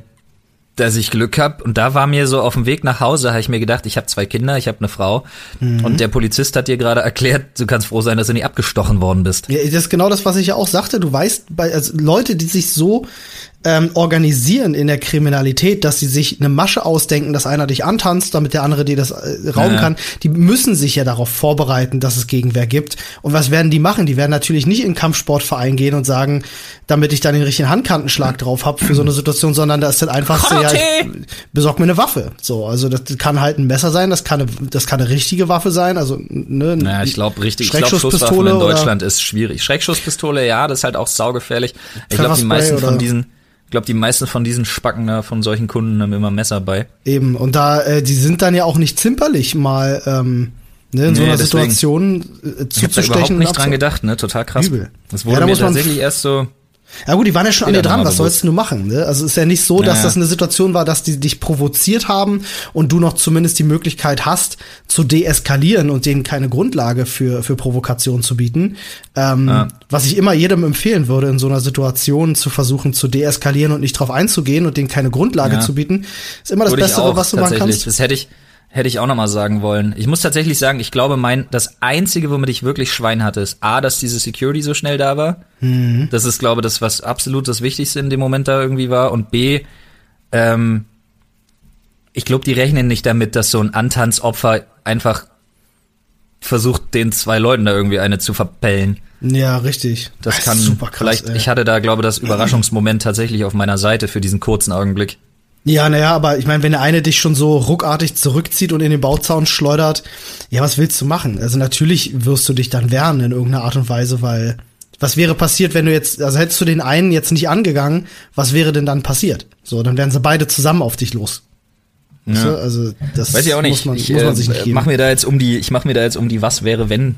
dass ich Glück hab Und da war mir so auf dem Weg nach Hause, habe ich mir gedacht, ich habe zwei Kinder, ich habe eine Frau. Mhm. Und der Polizist hat dir gerade erklärt, du kannst froh sein, dass du nicht abgestochen worden bist. Ja, das ist genau das, was ich ja auch sagte. Du weißt, bei also Leute, die sich so ähm, organisieren in der Kriminalität, dass sie sich eine Masche ausdenken, dass einer dich antanzt, damit der andere dir das äh, rauben Ja. kann, die müssen sich ja darauf vorbereiten, dass es Gegenwehr gibt. Und was werden die machen? Die werden natürlich nicht in einen Kampfsportverein gehen und sagen, damit ich dann den richtigen Handkantenschlag drauf hab für so eine Situation, sondern da ist dann einfach so, ja, ich besorg mir eine Waffe. So, also das kann halt ein Messer sein, das kann eine, das kann eine richtige Waffe sein, also ne, Naja, ich glaube richtig, ich glaube Schusswaffen in oder- Deutschland ist schwierig. Schreckschusspistole, ja, das ist halt auch saugefährlich. Ich glaube, die meisten von oder- diesen, glaube, die meisten von diesen Spacken da, von solchen Kunden haben immer Messer bei. Eben, und da, äh, die sind dann ja auch nicht zimperlich, mal ähm, ne, in so Nee, einer deswegen. Situation äh, Ich habe zuzustechen. überhaupt nicht dran gedacht, ne? Total krass. Übel. Das Ja, wurde da mir tatsächlich erst so, Ja gut, die waren ja schon an dir dran, was sollst du nur machen? Ne? Also es ist ja nicht so, dass Ja. das eine Situation war, dass die dich provoziert haben und du noch zumindest die Möglichkeit hast, zu deeskalieren und denen keine Grundlage für, für Provokation zu bieten. Ähm, Ja. Was ich immer jedem empfehlen würde, in so einer Situation zu versuchen zu deeskalieren und nicht drauf einzugehen und denen keine Grundlage Ja. zu bieten, ist immer das Wurde ich Beste, auch was du machen kannst. Das hätte ich, Hätte ich auch noch mal sagen wollen. Ich muss tatsächlich sagen, ich glaube, mein das einzige, womit ich wirklich Schwein hatte, ist a, dass diese Security so schnell da war. Mhm. Das ist, glaube ich, das was absolut das Wichtigste in dem Moment da irgendwie war. Und b, ähm, ich glaube, die rechnen nicht damit, dass so ein Antanzopfer einfach versucht, den zwei Leuten da irgendwie eine zu verpellen. Ja, richtig. Das, das kann super krass, vielleicht. Ey. Ich hatte da, glaube ich, das Überraschungsmoment tatsächlich auf meiner Seite für diesen kurzen Augenblick. Ja, naja, aber ich meine, wenn der eine dich schon so ruckartig zurückzieht und in den Bauzaun schleudert, ja, was willst du machen? Also natürlich wirst du dich dann wehren in irgendeiner Art und Weise, weil was wäre passiert, wenn du jetzt, also hättest du den einen jetzt nicht angegangen, was wäre denn dann passiert? So, dann wären sie beide zusammen auf dich los. Ja. Also das Weiß ich auch nicht. Muss man, ich, muss man sich nicht äh, geben. Mach mir da jetzt um die, ich mache mir da jetzt um die was wäre wenn,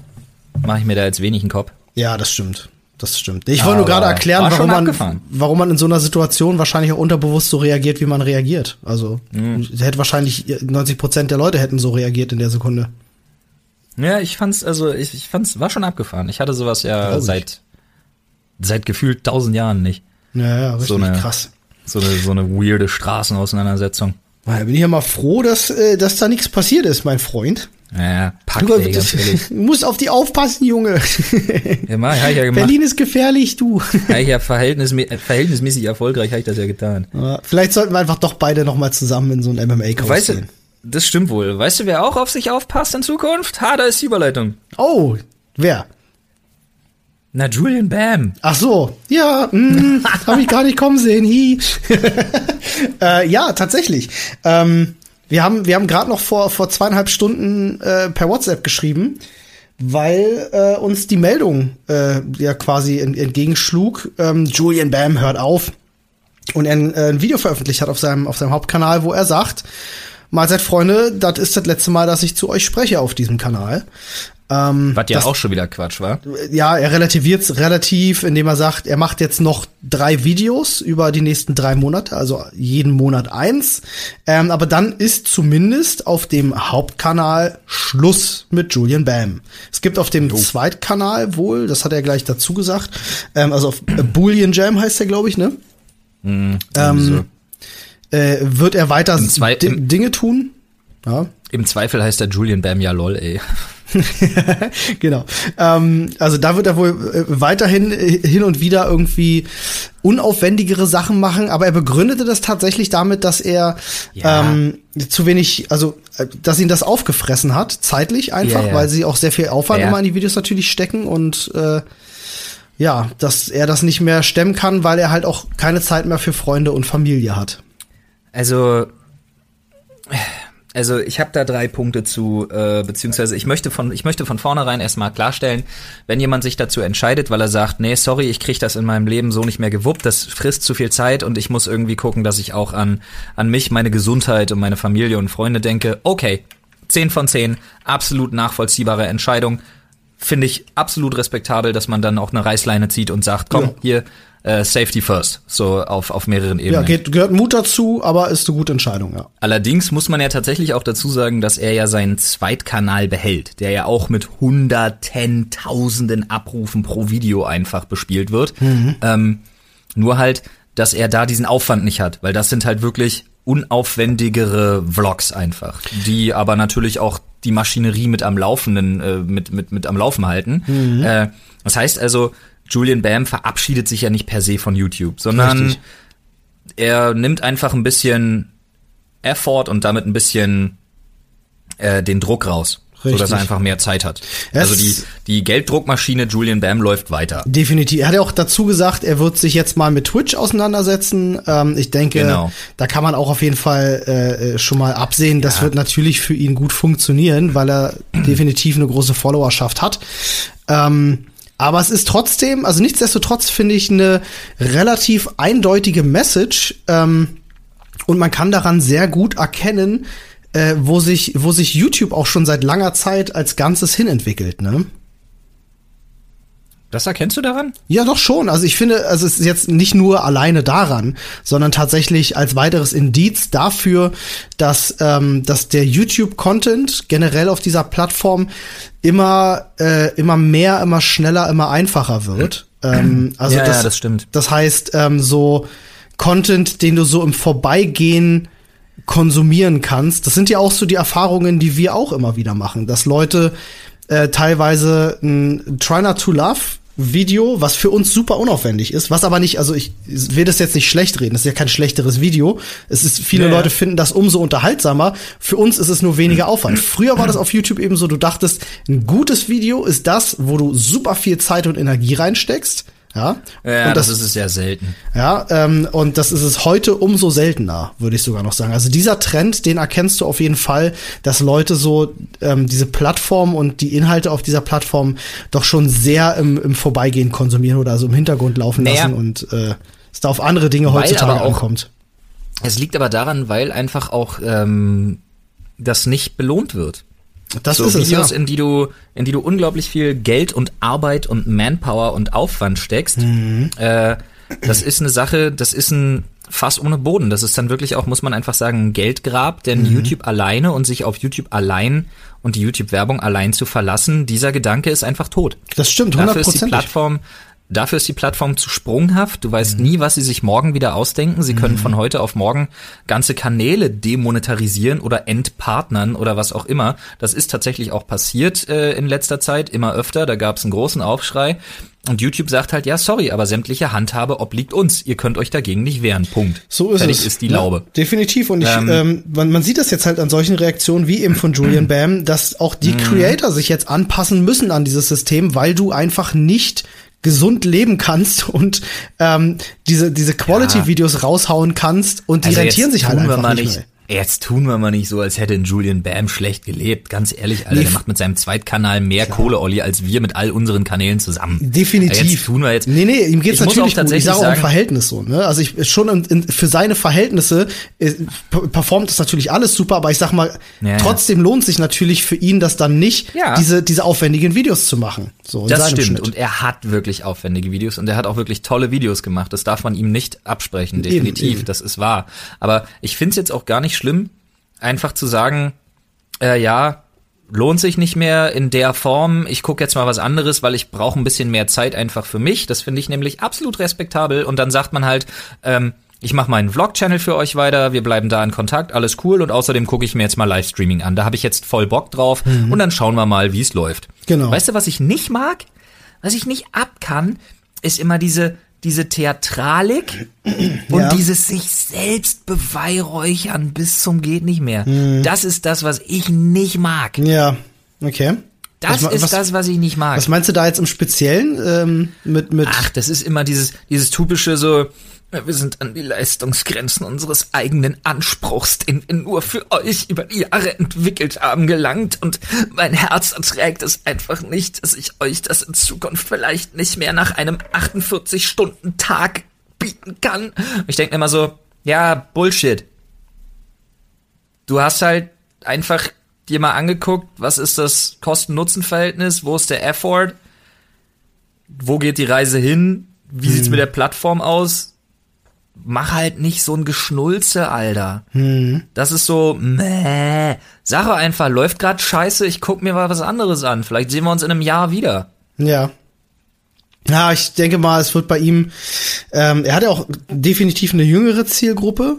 mache ich mir da jetzt wenig einen Kopf. Ja, das stimmt. Das stimmt. Ich wollte nur gerade erklären, warum man, warum man in so einer Situation wahrscheinlich auch unterbewusst so reagiert, wie man reagiert. Also mhm. hätte wahrscheinlich 90 Prozent der Leute hätten so reagiert in der Sekunde. Ja, ich fand's also ich, ich fand's war schon abgefahren. Ich hatte sowas ja seit seit gefühlt tausend Jahren nicht. Ja, ja, richtig so eine, krass. So eine so eine weirde Straßenauseinandersetzung. Da bin ich ja mal froh, dass äh, dass da nichts passiert ist, mein Freund. Ja, pack, du, ey, ehrlich. musst auf die aufpassen, Junge. Ja, mach, hab ich ja gemacht. Berlin ist gefährlich, du. Ja, ich ja verhältnismä verhältnismäßig erfolgreich habe ich das ja getan. Ja, vielleicht sollten wir einfach doch beide noch mal zusammen in so ein MMA-Kurs weißt gehen. Du, das stimmt wohl. Weißt du, wer auch auf sich aufpasst in Zukunft? Ha, da ist die Überleitung. Oh, wer? Na, Julian Bam. Ach so, ja, mm, habe ich gar nicht kommen sehen. Hi. äh, ja, tatsächlich. Ähm, wir haben, wir haben gerade noch vor, vor zweieinhalb Stunden äh, per WhatsApp geschrieben, weil äh, uns die Meldung äh, ja quasi entgegenschlug. Ähm, Julian Bam hört auf und er ein, äh, ein Video veröffentlicht hat auf seinem, auf seinem Hauptkanal, wo er sagt, Mahlzeit Freunde, das ist das letzte Mal, dass ich zu euch spreche auf diesem Kanal. Ähm, Was ja das, auch schon wieder Quatsch war. Ja, er relativiert es relativ, indem er sagt, er macht jetzt noch drei Videos über die nächsten drei Monate, also jeden Monat eins. Ähm, aber dann ist zumindest auf dem Hauptkanal Schluss mit Julian Bam. Es gibt auf dem oh. Zweitkanal wohl, das hat er gleich dazu gesagt, ähm, also auf äh, Boolean Jam heißt er, glaube ich, ne? Mm, ähm, äh, wird er weiter Dinge tun? Ja. Im Zweifel heißt er Julian Bam ja lol, ey. genau. Ähm, also da wird er wohl äh, weiterhin äh, hin und wieder irgendwie unaufwendigere Sachen machen, aber er begründete das tatsächlich damit, dass er ja. ähm, zu wenig, also äh, dass ihn das aufgefressen hat, zeitlich einfach, ja, ja. weil sie auch sehr viel Aufwand immer in die Videos natürlich stecken und äh, ja, dass er das nicht mehr stemmen kann, weil er halt auch keine Zeit mehr für Freunde und Familie hat. Also also ich habe da drei Punkte zu, äh, beziehungsweise ich möchte von ich möchte von vornherein erstmal klarstellen, wenn jemand sich dazu entscheidet, weil er sagt, nee, sorry, ich krieg das in meinem Leben so nicht mehr gewuppt, das frisst zu viel Zeit und ich muss irgendwie gucken, dass ich auch an an mich, meine Gesundheit und meine Familie und Freunde denke. Okay, zehn von zehn, absolut nachvollziehbare Entscheidung. Finde ich absolut respektabel, dass man dann auch eine Reißleine zieht und sagt, komm, ja. hier, äh, Safety First, so auf, auf mehreren Ebenen. Ja, geht, gehört Mut dazu, aber ist eine gute Entscheidung, ja. Allerdings muss man ja tatsächlich auch dazu sagen, dass er ja seinen Zweitkanal behält, der ja auch mit hunderten, tausenden Abrufen pro Video einfach bespielt wird. Mhm. Ähm, nur halt, dass er da diesen Aufwand nicht hat, weil das sind halt wirklich unaufwendigere Vlogs einfach, die aber natürlich auch die Maschinerie mit am Laufenden, äh, mit, mit, mit am Laufen halten. Mhm. Äh, das heißt also, Julian Bam verabschiedet sich ja nicht per se von YouTube, sondern Richtig. er nimmt einfach ein bisschen Effort und damit ein bisschen äh, den Druck raus. Richtig. So dass er einfach mehr Zeit hat. Es also die, die Gelddruckmaschine Julian Bam läuft weiter. Definitiv. Er hat ja auch dazu gesagt, er wird sich jetzt mal mit Twitch auseinandersetzen. Ähm, ich denke, genau. da kann man auch auf jeden Fall äh, äh schon mal absehen, das ja. wird natürlich für ihn gut funktionieren, weil er definitiv eine große Followerschaft hat. Ähm, aber es ist trotzdem, also nichtsdestotrotz finde ich eine relativ eindeutige Message ähm, und man kann daran sehr gut erkennen, äh, wo sich wo sich YouTube auch schon seit langer Zeit als Ganzes hinentwickelt. Ne? Das erkennst du daran? Ja, doch schon. Also ich finde, also es ist jetzt nicht nur alleine daran, sondern tatsächlich als weiteres Indiz dafür, dass, ähm, dass der YouTube-Content generell auf dieser Plattform immer, äh, immer mehr, immer schneller, immer einfacher wird. Ähm, also ja, das, ja, das stimmt. Das heißt, ähm, so Content, den du so im Vorbeigehen konsumieren kannst. Das sind ja auch so die Erfahrungen, die wir auch immer wieder machen, dass Leute äh, teilweise ein Try Not to Love Video, was für uns super unaufwendig ist, was aber nicht, also ich will das jetzt nicht schlecht reden, das ist ja kein schlechteres Video. Es ist, viele ja, Leute finden das umso unterhaltsamer. Für uns ist es nur weniger Aufwand. Früher war das auf YouTube eben so, du dachtest, ein gutes Video ist das, wo du super viel Zeit und Energie reinsteckst ja, ja und das, das ist es sehr selten. Ja, ähm, und das ist es heute umso seltener, würde ich sogar noch sagen. Also dieser Trend, den erkennst du auf jeden Fall, dass Leute so ähm, diese Plattform und die Inhalte auf dieser Plattform doch schon sehr im, im Vorbeigehen konsumieren oder so im Hintergrund laufen naja, lassen und äh, es da auf andere Dinge heutzutage auch, ankommt. Es liegt aber daran, weil einfach auch ähm, das nicht belohnt wird. Das so ist Videos, es, ja. in die du, in die du unglaublich viel Geld und Arbeit und Manpower und Aufwand steckst. Mhm. Äh, das ist eine Sache, das ist ein Fass ohne Boden. Das ist dann wirklich auch, muss man einfach sagen, ein Geldgrab, denn mhm. YouTube alleine und sich auf YouTube allein und die YouTube-Werbung allein zu verlassen, dieser Gedanke ist einfach tot. Das stimmt, 100%. Dafür ist die Plattform Dafür ist die Plattform zu sprunghaft. Du weißt mhm. nie, was sie sich morgen wieder ausdenken. Sie können mhm. von heute auf morgen ganze Kanäle demonetarisieren oder entpartnern oder was auch immer. Das ist tatsächlich auch passiert äh, in letzter Zeit, immer öfter. Da gab es einen großen Aufschrei. Und YouTube sagt halt, ja, sorry, aber sämtliche Handhabe obliegt uns. Ihr könnt euch dagegen nicht wehren. Punkt. So ist Fertig es. ist die Laube. Ja, definitiv. Und ich, ähm, ähm, man, man sieht das jetzt halt an solchen Reaktionen wie eben von Julian Bam, dass auch die mhm. Creator sich jetzt anpassen müssen an dieses System, weil du einfach nicht gesund leben kannst und ähm, diese, diese Quality-Videos ja. raushauen kannst und die also rentieren sich halt einfach nicht, nicht mehr. Jetzt tun wir mal nicht so, als hätte Julian Bam schlecht gelebt. Ganz ehrlich, Alter, nee, der macht mit seinem Zweitkanal mehr klar. Kohle, Olli, als wir mit all unseren Kanälen zusammen. Definitiv. Jetzt tun wir jetzt. Nee, nee, ihm geht's natürlich gut. Ich sage auch im Verhältnis so, ne? Also ich schon in, in, für seine Verhältnisse äh, performt das natürlich alles super, aber ich sag mal, ja, trotzdem ja. lohnt sich natürlich für ihn, das dann nicht, ja. diese, diese aufwendigen Videos zu machen. So, das stimmt. Schnitt. Und er hat wirklich aufwendige Videos und er hat auch wirklich tolle Videos gemacht. Das darf man ihm nicht absprechen, definitiv. Eben, eben. Das ist wahr. Aber ich find's jetzt auch gar nicht schlimm, einfach zu sagen, äh, ja, lohnt sich nicht mehr in der Form. Ich gucke jetzt mal was anderes, weil ich brauche ein bisschen mehr Zeit einfach für mich. Das finde ich nämlich absolut respektabel. Und dann sagt man halt, ähm, ich mache meinen Vlog-Channel für euch weiter, wir bleiben da in Kontakt, alles cool und außerdem gucke ich mir jetzt mal Livestreaming an. Da habe ich jetzt voll Bock drauf mhm. und dann schauen wir mal, wie es läuft. Genau. Weißt du, was ich nicht mag? Was ich nicht ab kann, ist immer diese diese Theatralik und ja. dieses sich selbst beweihräuchern bis zum geht nicht mehr. Mhm. Das ist das, was ich nicht mag. Ja, okay. Das was, ist was, das, was ich nicht mag. Was meinst du da jetzt im Speziellen ähm, mit mit? Ach, das ist immer dieses dieses typische so wir sind an die Leistungsgrenzen unseres eigenen Anspruchs, den wir nur für euch über die Jahre entwickelt haben, gelangt und mein Herz erträgt es einfach nicht, dass ich euch das in Zukunft vielleicht nicht mehr nach einem 48-Stunden-Tag bieten kann. Ich denke immer so, ja, Bullshit. Du hast halt einfach dir mal angeguckt, was ist das Kosten-Nutzen-Verhältnis, wo ist der Effort, wo geht die Reise hin, wie sieht's hm. mit der Plattform aus, mach halt nicht so ein Geschnulze, Alter. Hm. Das ist so, meh. Sache einfach, läuft grad scheiße, ich guck mir mal was anderes an. Vielleicht sehen wir uns in einem Jahr wieder. Ja. Ja, ich denke mal, es wird bei ihm, ähm, er hat ja auch definitiv eine jüngere Zielgruppe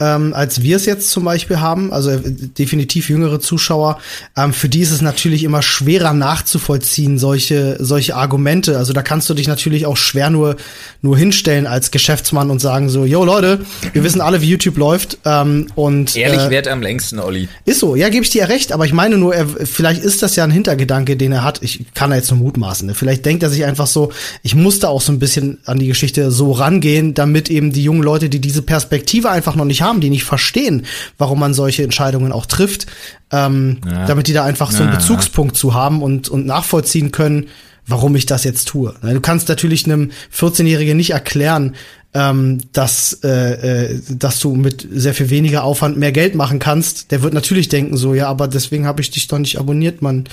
ähm, als wir es jetzt zum Beispiel haben, also äh, definitiv jüngere Zuschauer, ähm, für die ist es natürlich immer schwerer nachzuvollziehen, solche, solche Argumente. Also da kannst du dich natürlich auch schwer nur, nur hinstellen als Geschäftsmann und sagen so, yo Leute, wir wissen alle, wie YouTube läuft. Ähm, und, Ehrlich äh, wert am längsten, Olli. Ist so, ja, gebe ich dir recht, aber ich meine nur, er, vielleicht ist das ja ein Hintergedanke, den er hat. Ich kann da jetzt nur mutmaßen. Ne? Vielleicht denkt er sich einfach so, ich muss da auch so ein bisschen an die Geschichte so rangehen, damit eben die jungen Leute, die diese Perspektive einfach noch nicht haben, haben, die nicht verstehen, warum man solche Entscheidungen auch trifft, ähm, ja. damit die da einfach so einen Bezugspunkt zu haben und, und nachvollziehen können, warum ich das jetzt tue. Du kannst natürlich einem 14-Jährigen nicht erklären, ähm, dass, äh, äh, dass du mit sehr viel weniger Aufwand mehr Geld machen kannst. Der wird natürlich denken so, ja, aber deswegen habe ich dich doch nicht abonniert, man.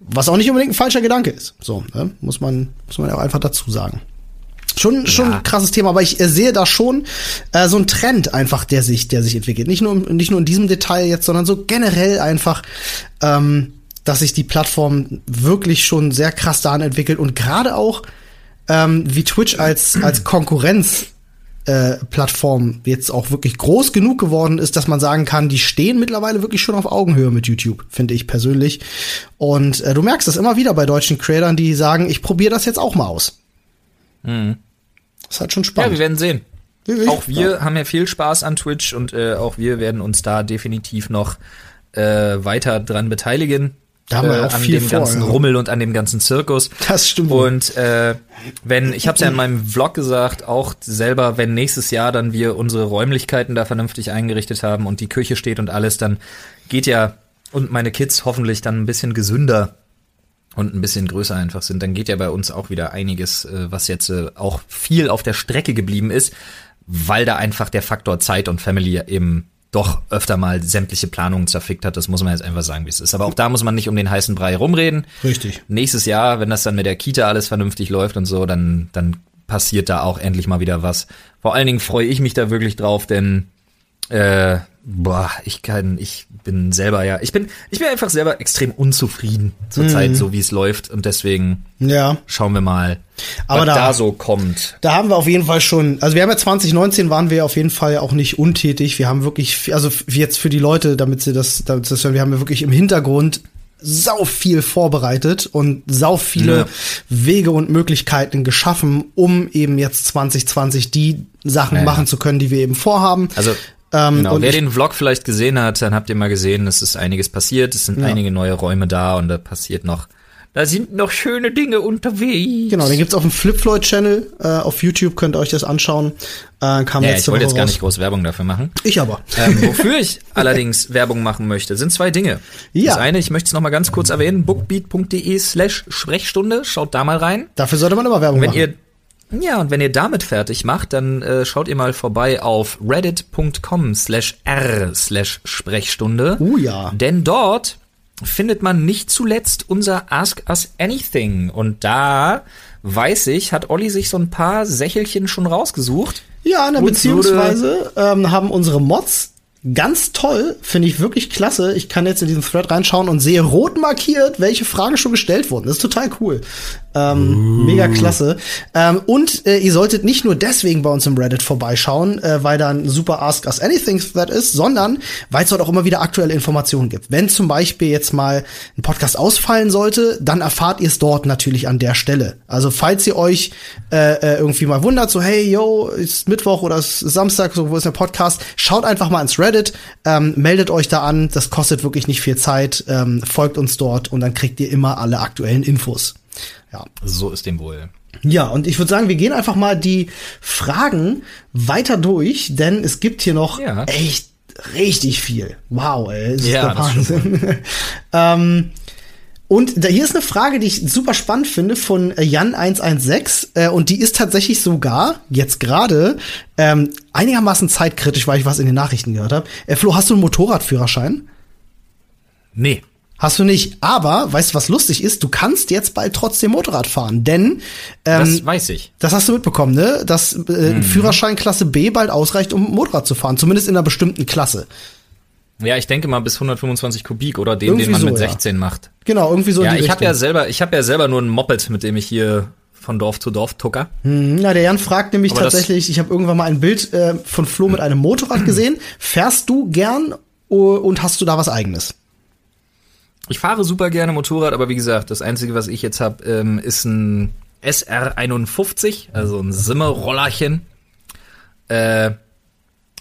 Was auch nicht unbedingt ein falscher Gedanke ist. So, ne? muss man muss man auch einfach dazu sagen. Schon, schon ja. ein krasses Thema, aber ich äh, sehe da schon äh, so ein Trend einfach, der sich, der sich entwickelt. Nicht nur, nicht nur in diesem Detail jetzt, sondern so generell einfach, ähm, dass sich die Plattform wirklich schon sehr krass daran entwickelt und gerade auch, ähm, wie Twitch als, als Konkurrenz äh, Plattform jetzt auch wirklich groß genug geworden ist, dass man sagen kann, die stehen mittlerweile wirklich schon auf Augenhöhe mit YouTube, finde ich persönlich. Und äh, du merkst das immer wieder bei deutschen Creators, die sagen, ich probiere das jetzt auch mal aus. Mhm. Das halt schon Ja, spannend. wir werden sehen. Ich- Auch wir haben ja viel Spaß an Twitch und äh, auch wir werden uns da definitiv noch äh, weiter dran beteiligen. Da haben wir äh, auch an viel dem vor, ganzen ja. Rummel und an dem ganzen Zirkus. Das stimmt. Und äh, wenn, ich habe es ja in meinem Vlog gesagt, auch selber, wenn nächstes Jahr dann wir unsere Räumlichkeiten da vernünftig eingerichtet haben und die Küche steht und alles, dann geht ja und meine Kids hoffentlich dann ein bisschen gesünder und ein bisschen größer einfach sind, dann geht ja bei uns auch wieder einiges, äh, was jetzt äh, auch viel auf der Strecke geblieben ist, weil da einfach der Faktor Zeit und Family eben doch öfter mal sämtliche Planungen zerfickt hat. Das muss man jetzt einfach sagen, wie es ist. Aber auch da muss man nicht um den heißen Brei rumreden. Richtig. Nächstes Jahr, wenn das dann mit der Kita alles vernünftig läuft und so, dann, dann passiert da auch endlich mal wieder was. Vor allen Dingen freue ich mich da wirklich drauf, denn äh, boah, ich kann, ich bin selber ja, ich bin, ich bin einfach selber extrem unzufrieden zurzeit, so wie es läuft und deswegen Ja. schauen wir mal, Aber was da- da, so kommt. Da haben wir auf jeden Fall schon, also wir haben ja 2019 waren wir auf jeden Fall auch nicht untätig. Wir haben wirklich, also jetzt für die Leute, damit sie das, damit sie das hören, wir haben ja wirklich im Hintergrund sau viel vorbereitet und sau viele Ja. Wege und Möglichkeiten geschaffen, um eben jetzt 2020 die Sachen ja. machen zu können, die wir eben vorhaben. Also Ähm, genau, wer den Vlog vielleicht gesehen hat, dann habt ihr mal gesehen, es ist einiges passiert, es sind Ja. einige neue Räume da und da passiert noch, da sind noch schöne Dinge unterwegs. Genau, den gibt's auf dem Flip Floyd Channel äh, auf YouTube, könnt ihr euch das anschauen. Äh, kam Ja, ich wollte jetzt gar raus. nicht groß Werbung dafür machen. Ich aber. ähm, wofür ich allerdings Werbung machen möchte, sind zwei Dinge. Ja. Das eine, ich möchte es noch mal ganz kurz erwähnen, bookbeat.de slash Sprechstunde, schaut da mal rein. Dafür sollte man immer Werbung Wenn machen. ihr ja, und wenn ihr damit fertig macht, dann äh, schaut ihr mal vorbei auf reddit.com slash r slash Sprechstunde. Oh ja. Denn dort findet man nicht zuletzt unser Ask Us Anything. Und da, weiß ich, hat Olli sich so ein paar Sächelchen schon rausgesucht. Ja, Uns beziehungsweise ähm, haben unsere Mods ganz toll, finde ich wirklich klasse. Ich kann jetzt in diesen Thread reinschauen und sehe rot markiert, welche Fragen schon gestellt wurden. Das ist total cool. Ähm, Mega klasse. Ähm, und äh, ihr solltet nicht nur deswegen bei uns im Reddit vorbeischauen, äh, weil da ein super Ask Us Anything Thread ist, sondern weil es dort auch immer wieder aktuelle Informationen gibt. Wenn zum Beispiel jetzt mal ein Podcast ausfallen sollte, dann erfahrt ihr es dort natürlich an der Stelle. Also falls ihr euch äh, äh, irgendwie mal wundert, so hey, yo, ist Mittwoch oder ist Samstag, so wo ist der Podcast, schaut einfach mal ins Reddit, ähm, meldet euch da an, das kostet wirklich nicht viel Zeit, ähm, folgt uns dort und dann kriegt ihr immer alle aktuellen Infos. Ja. So ist dem wohl. Ja, und ich würde sagen, wir gehen einfach mal die Fragen weiter durch, denn es gibt hier noch Ja. echt richtig viel. Wow, ey, das ist Ja, der das Wahnsinn. ähm, und da, hier ist eine Frage, die ich super spannend finde von äh, Jan116 äh, und die ist tatsächlich sogar jetzt gerade ähm, einigermaßen zeitkritisch, weil ich was in den Nachrichten gehört habe. Äh, Flo, hast du einen Motorradführerschein? Nee. Hast du nicht, aber weißt du, was lustig ist? Du kannst jetzt bald trotzdem Motorrad fahren, denn ähm, Das weiß ich. das hast du mitbekommen, ne? Dass äh, Mhm. ein Führerschein Klasse B bald ausreicht, um Motorrad zu fahren, zumindest in einer bestimmten Klasse. Ja, ich denke mal bis 125 Kubik oder den, Irgendwie den man so, mit ja. 16 macht. Genau, irgendwie so Ja, ich habe ja selber, ich habe ja selber nur ein Moped, mit dem ich hier von Dorf zu Dorf tucker. Hm, Na, der Jan fragt nämlich Aber tatsächlich, ich habe irgendwann mal ein Bild äh, von Flo mit einem Motorrad gesehen. Fährst du gern oh, und hast du da was eigenes? Ich fahre super gerne Motorrad, aber wie gesagt, das einzige, was ich jetzt habe, ähm, ist ein SR51, also ein Simmerollerchen. Äh,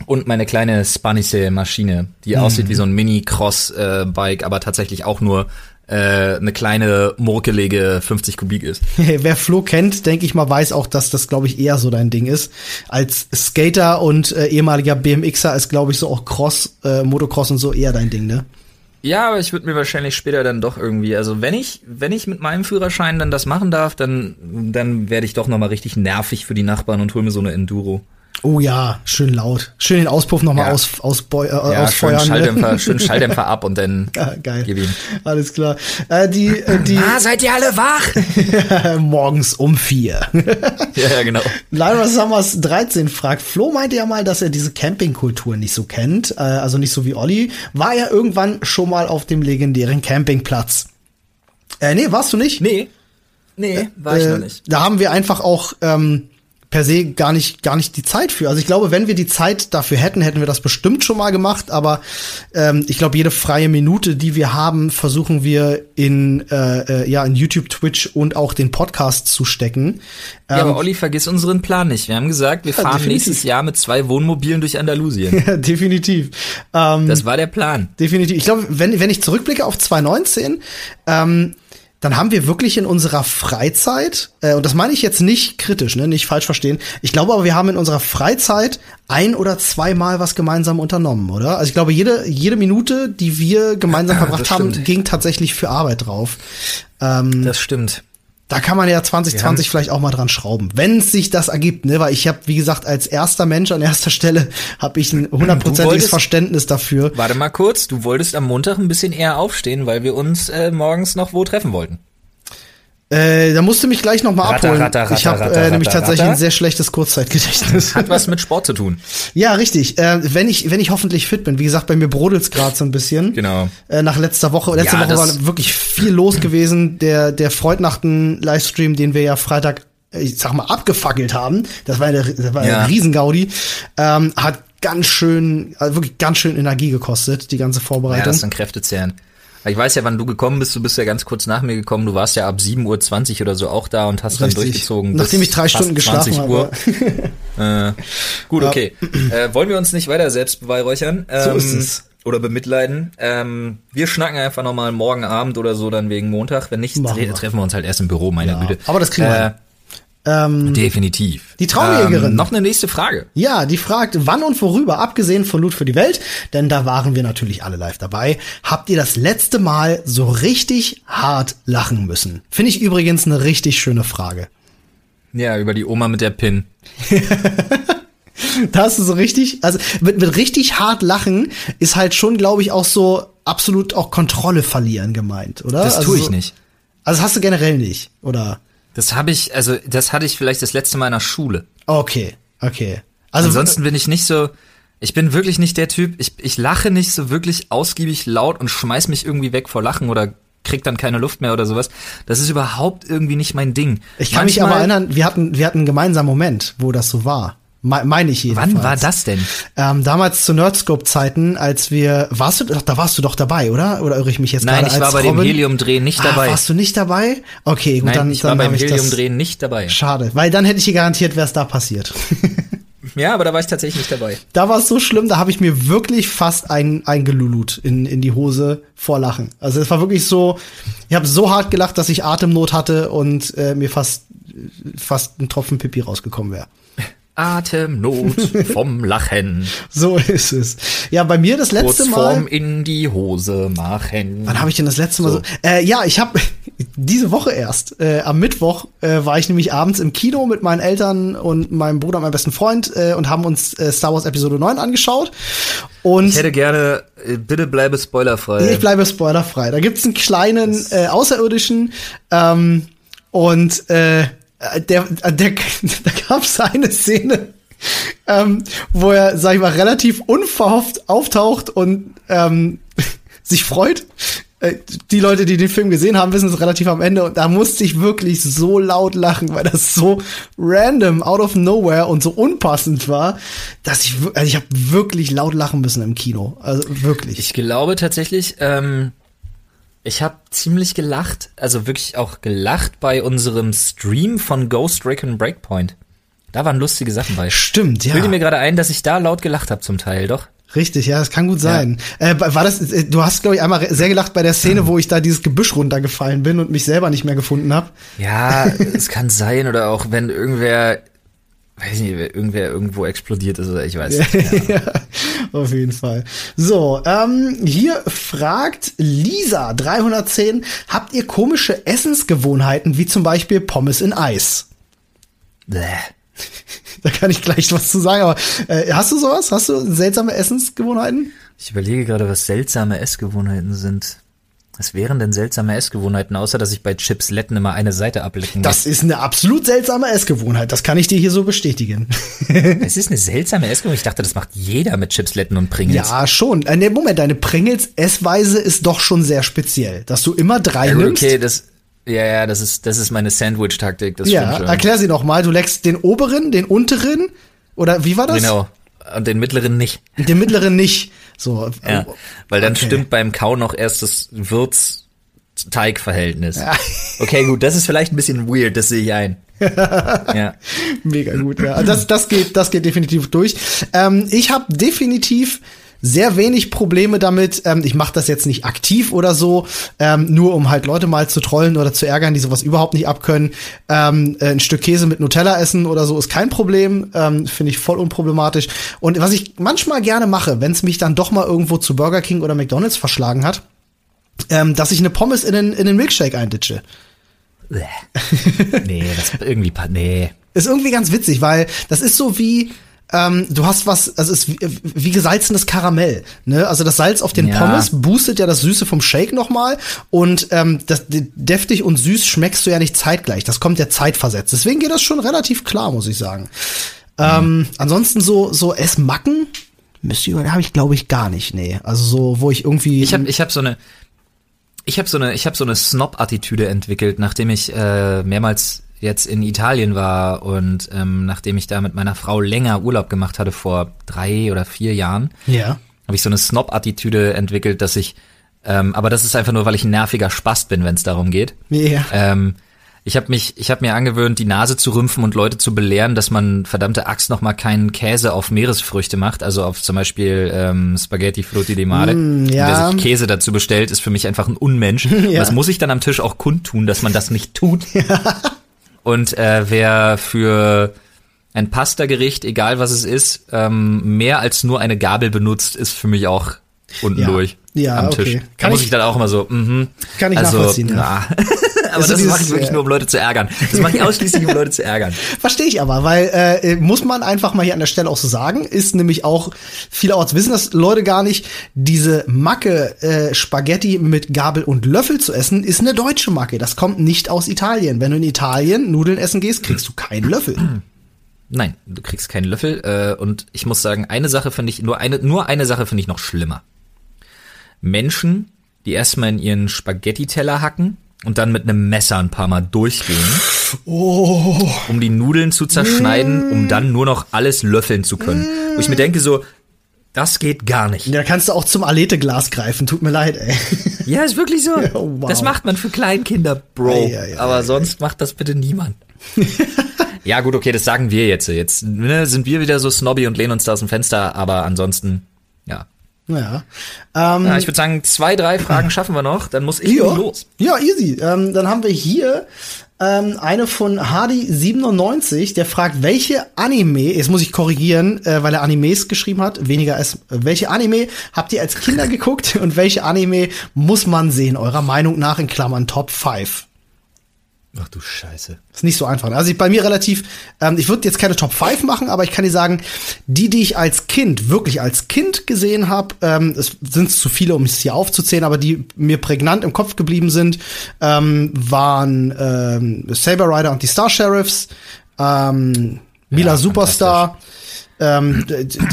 und meine kleine Spanice Maschine, die Mhm. aussieht wie so ein Mini-Cross-Bike, aber tatsächlich auch nur äh, eine kleine, murkelige 50 Kubik ist. Wer Flo kennt, denke ich mal, weiß auch, dass das, glaube ich, eher so dein Ding ist. Als Skater und äh, ehemaliger BMXer ist, glaube ich, so auch Cross, äh, Motocross und so eher dein Ding, ne? Ja, aber ich würde mir wahrscheinlich später dann doch irgendwie, also wenn ich, wenn ich mit meinem Führerschein dann das machen darf, dann, dann werde ich doch noch mal richtig nervig für die Nachbarn und hol mir so eine Enduro. Oh ja, schön laut. Schön den Auspuff nochmal Ja. aus, ausbeu- äh, Ja, schön ausfeuern. Schalldämpfer, Ne? schön Schalldämpfer ab und dann Ja, geil. gib ihm. Alles klar. Äh, die, äh, die Ah, seid ihr alle wach? morgens um vier. ja, ja, genau. Lyra Summers 13 fragt, Flo meinte ja mal, dass er diese Campingkultur nicht so kennt, äh, also nicht so wie Olli. War er irgendwann schon mal auf dem legendären Campingplatz? Äh, nee, warst du nicht? Nee. Nee, war ich Äh, noch nicht. Da haben wir einfach auch ähm, per se gar nicht gar nicht die Zeit für. Also ich glaube, wenn wir die Zeit dafür hätten, hätten wir das bestimmt schon mal gemacht. Aber ähm, ich glaube, jede freie Minute, die wir haben, versuchen wir in äh, äh, ja in YouTube, Twitch und auch den Podcast zu stecken. Ja, aber Olli, vergiss unseren Plan nicht. Wir haben gesagt, wir fahren definitiv. nächstes Jahr mit zwei Wohnmobilen durch Andalusien. Ja, definitiv. Ähm, Das war der Plan. definitiv. Ich glaube, wenn, wenn ich zurückblicke auf 2019, ähm, dann haben wir wirklich in unserer Freizeit, äh, und das meine ich jetzt nicht kritisch, ne, nicht falsch verstehen, ich glaube aber, wir haben in unserer Freizeit ein oder zweimal was gemeinsam unternommen, oder? Also ich glaube, jede, jede Minute, die wir gemeinsam verbracht haben, ging tatsächlich für Arbeit drauf. Ähm, Das stimmt. Da kann man ja 2020 vielleicht auch mal dran schrauben, wenn sich das ergibt, ne? Weil ich habe, wie gesagt, als erster Mensch an erster Stelle habe ich ein hundertprozentiges Verständnis dafür. Warte mal kurz, du wolltest am Montag ein bisschen eher aufstehen, weil wir uns äh, morgens noch wo treffen wollten. Äh, da musst du mich gleich noch mal Ratter, abholen. ratter, ich habe äh, nämlich ratter, tatsächlich ratter. ein sehr schlechtes Kurzzeitgedächtnis. Hat was mit Sport zu tun. ja, richtig. Äh, wenn ich wenn ich hoffentlich fit bin. Wie gesagt, bei mir brodelt's gerade so ein bisschen. Genau. Äh, nach letzter Woche. Letzte Ja, Woche war wirklich viel los gewesen. Der der Freudnachten Livestream, den wir ja Freitag, ich sag mal, abgefackelt haben. Das war eine, das war Ja. eine Riesengaudi. Ähm, hat ganz schön, also wirklich ganz schön Energie gekostet, die ganze Ja, Vorbereitung. das sind Kräftezehren. Ich weiß ja, wann du gekommen bist. Du bist ja ganz kurz nach mir gekommen. Du warst ja ab 7.20 Uhr oder so auch da und hast dann Richtig. durchgezogen. bis Nachdem ich drei Stunden geschlafen 20 habe. Uhr. Äh, gut, okay. Äh, wollen wir uns nicht weiter selbst beweihräuchern? So Ähm, ist es. Oder bemitleiden. Ähm, wir schnacken einfach nochmal morgen Abend oder so dann wegen Montag. Wenn nicht, tre treffen wir uns halt erst im Büro, meine Ja, Güte. aber das kriegen wir äh. Ähm, Definitiv. Die Traumjägerin. Ähm, noch eine nächste Frage. Ja, die fragt, wann und worüber, abgesehen von Loot für die Welt, denn da waren wir natürlich alle live dabei, habt ihr das letzte Mal so richtig hart lachen müssen? Finde ich übrigens eine richtig schöne Frage. Ja, über die Oma mit der Pin. Da hast du so richtig, also mit, mit richtig hart lachen ist halt schon, glaube ich, auch so absolut auch Kontrolle verlieren gemeint, oder? Das also tue ich so- nicht. Also das hast du generell nicht, oder? Das habe ich, also das hatte ich vielleicht das letzte Mal in der Schule. Okay, okay. Also Ansonsten bin ich nicht so, ich bin wirklich nicht der Typ, ich, ich lache nicht so wirklich ausgiebig laut und schmeiß mich irgendwie weg vor Lachen oder krieg dann keine Luft mehr oder sowas. Das ist überhaupt irgendwie nicht mein Ding. ich kann mich aber Manchmal- erinnern, wir hatten, wir hatten einen gemeinsamen Moment, wo das so war. Me meine ich jedenfalls. Wann war das denn? Ähm, damals zu Nerdscope-Zeiten, als wir, warst du, doch, da warst du doch dabei, oder? Oder irre ich mich jetzt Nein, gerade ich als war bei dem Robin? Heliumdrehen nicht Ah, dabei. warst du nicht dabei? Okay, gut, Nein, dann, ich war dann beim ich. Heliumdrehen nicht dabei. Schade, weil dann hätte ich dir garantiert, wer es da passiert. Ja, aber da war ich tatsächlich nicht dabei. da war es so schlimm, da habe ich mir wirklich fast ein, eingelulut in, in die Hose vor Lachen. Also es war wirklich so, ich habe so hart gelacht, dass ich Atemnot hatte und äh, mir fast, fast ein Tropfen Pipi rausgekommen wäre. Atemnot vom Lachen. So ist es. Ja, bei mir das letzte Mal. Kurzform in die Hose machen. Wann habe ich denn das letzte Mal so? So. Äh, ja, ich habe diese Woche erst. Äh, am Mittwoch äh, war ich nämlich abends im Kino mit meinen Eltern und meinem Bruder und meinem besten Freund äh, und haben uns äh, Star Wars Episode 9 angeschaut. Und Ich hätte gerne, äh, bitte bleibe spoilerfrei. ich bleibe spoilerfrei. Da gibt's einen kleinen Außerirdischen ähm, und äh, der, der, da gab's eine Szene, ähm, wo er, sag ich mal, relativ unverhofft auftaucht und ähm, sich freut. Äh, Die Leute, die den Film gesehen haben, wissen es relativ am Ende und da musste ich wirklich so laut lachen, weil das so random, out of nowhere und so unpassend war, dass ich, also ich habe wirklich laut lachen müssen im Kino. Also wirklich. Ich glaube tatsächlich, ähm, ich habe ziemlich gelacht, also wirklich auch gelacht bei unserem Stream von Ghost Recon Breakpoint. Da waren lustige Sachen bei. Stimmt, ja. Bilde mir gerade ein, dass ich da laut gelacht habe zum Teil, doch. Richtig, ja, das kann gut sein. Äh, war das? äh, Du hast glaube ich einmal sehr gelacht bei der Szene, wo ich da dieses Gebüsch runtergefallen bin und mich selber nicht mehr gefunden habe. Ja, es kann sein oder auch wenn irgendwer, weiß nicht, irgendwer irgendwo explodiert ist oder ich weiß nicht. ja, auf jeden Fall. So, ähm, hier fragt Lisa 310: Habt ihr komische Essensgewohnheiten wie zum Beispiel Pommes in Eis? Bäh. Da kann ich gleich was zu sagen. Aber äh, hast du sowas? Hast du seltsame Essensgewohnheiten? Ich überlege gerade, was seltsame Essgewohnheiten sind. Was wären denn seltsame Essgewohnheiten, außer dass ich bei Chipsletten immer eine Seite ablecken muss? Das ist eine absolut seltsame Essgewohnheit. Das kann ich dir hier so bestätigen. Es ist eine seltsame Essgewohnheit. Ich dachte, das macht jeder mit Chipsletten und Pringles. Ja, schon. Äh, nee, Moment, deine Pringles-Essweise ist doch schon sehr speziell, dass du immer drei Ja, gut, nimmst. okay, das, Ja, ja, das ist, das ist meine Sandwich-Taktik, das ja, stimmt schon. erklär sie noch mal. Du leckst den oberen, den unteren oder wie war das? Genau. Und den mittleren nicht. Den mittleren nicht. So. Ja, weil dann Okay. stimmt beim Kauen noch erst das Würz-Teig-Verhältnis. Okay, gut, das ist vielleicht ein bisschen weird, das sehe ich ein. ja. Mega gut, ja. Also Das, das geht, das geht definitiv durch. Ähm, ich habe definitiv sehr wenig Probleme damit. Ähm, ich mache das jetzt nicht aktiv oder so, ähm, nur um halt Leute mal zu trollen oder zu ärgern, die sowas überhaupt nicht abkönnen. Ähm, äh, ein Stück Käse mit Nutella essen oder so ist kein Problem. Ähm, Finde ich voll unproblematisch. Und was ich manchmal gerne mache, wenn es mich dann doch mal irgendwo zu Burger King oder McDonalds verschlagen hat, ähm, dass ich eine Pommes in den, in den Milkshake einditsche. Nee, das irgendwie, nee. Ist irgendwie ganz witzig, weil das ist so wie ähm, du hast was, also es ist wie, wie gesalzenes Karamell. Ne? Also das Salz auf den Ja. Pommes boostet ja das Süße vom Shake nochmal und ähm, das deftig und süß schmeckst du ja nicht zeitgleich. Das kommt ja zeitversetzt. Deswegen geht das schon relativ klar, muss ich sagen. Ähm, ansonsten so so Essmacken müsste ich habe ich glaube ich gar nicht. Nee, also so wo ich irgendwie Ich habe ich hab so eine ich habe so eine ich habe so eine Snob-Attitüde entwickelt, nachdem ich äh, mehrmals jetzt in Italien war und ähm, nachdem ich da mit meiner Frau länger Urlaub gemacht hatte vor drei oder vier Jahren, ja habe ich so eine Snob-Attitüde entwickelt, dass ich ähm, aber das ist einfach nur, weil ich ein nerviger Spast bin, wenn es darum geht. ja Ähm, ich habe mich, ich habe mir angewöhnt, die Nase zu rümpfen und Leute zu belehren, dass man verdammte Axt noch mal keinen Käse auf Meeresfrüchte macht, also auf zum Beispiel ähm, Spaghetti Frutti di Mare. Mm, ja. Wer sich Käse dazu bestellt, ist für mich einfach ein Unmensch. Ja. das muss ich dann am Tisch auch kundtun, dass man das nicht tut. Und äh, wer für ein Pasta-Gericht, egal was es ist, ähm, mehr als nur eine Gabel benutzt, ist für mich auch unten Ja. durch Ja, am Tisch. okay. Da Kann muss ich- ich dann auch immer so, mhm. Kann ich also, nachvollziehen, ja. Aber Also das dieses, mache ich wirklich nur, um Leute zu ärgern. Das mache ich ausschließlich, um Leute zu ärgern. Verstehe ich aber, weil äh, muss man einfach mal hier an der Stelle auch so sagen, ist nämlich auch, vielerorts wissen das Leute gar nicht, diese Macke äh, Spaghetti mit Gabel und Löffel zu essen, ist eine deutsche Macke. Das kommt nicht aus Italien. Wenn du in Italien Nudeln essen gehst, kriegst du keinen Löffel. Nein, du kriegst keinen Löffel. Äh, und ich muss sagen, eine Sache finde ich, nur eine, nur eine Sache finde ich noch schlimmer. Menschen, die erstmal in ihren Spaghetti-Teller hacken und dann mit einem Messer ein paar Mal durchgehen, Oh, um die Nudeln zu zerschneiden, um dann nur noch alles löffeln zu können. Wo ich mir denke so, das geht gar nicht. da kannst du auch zum Alete-Glas greifen. Tut mir leid, ey. Ja, ist wirklich so. Oh, wow. Das macht man für Kleinkinder, Bro. Ei, ei, ei, Aber sonst macht das bitte niemand. ja, gut, okay, das sagen wir jetzt. Jetzt ne, sind wir wieder so snobby und lehnen uns da aus dem Fenster, aber ansonsten, ja. Ähm, ja ich würde sagen, zwei, drei Fragen schaffen wir noch, dann muss ich ja. los. Ja, easy. Ähm, dann haben wir hier ähm, eine von Hardy97, der fragt, welche Anime, jetzt muss ich korrigieren, äh, weil er Animes geschrieben hat, weniger als, welche Anime habt ihr als Kinder geguckt und welche Anime muss man sehen, eurer Meinung nach in Klammern Top 5? Ach du Scheiße. Ist nicht so einfach. Also ich, bei mir relativ, ähm, ich würde jetzt keine Top 5 machen, aber ich kann dir sagen, die, die ich als Kind, wirklich als Kind gesehen habe, ähm, es sind zu viele, um es hier aufzuzählen, aber die mir prägnant im Kopf geblieben sind, ähm, waren ähm, Saber Rider und die Star Sheriffs, ähm, Mila Ja, Superstar, ähm,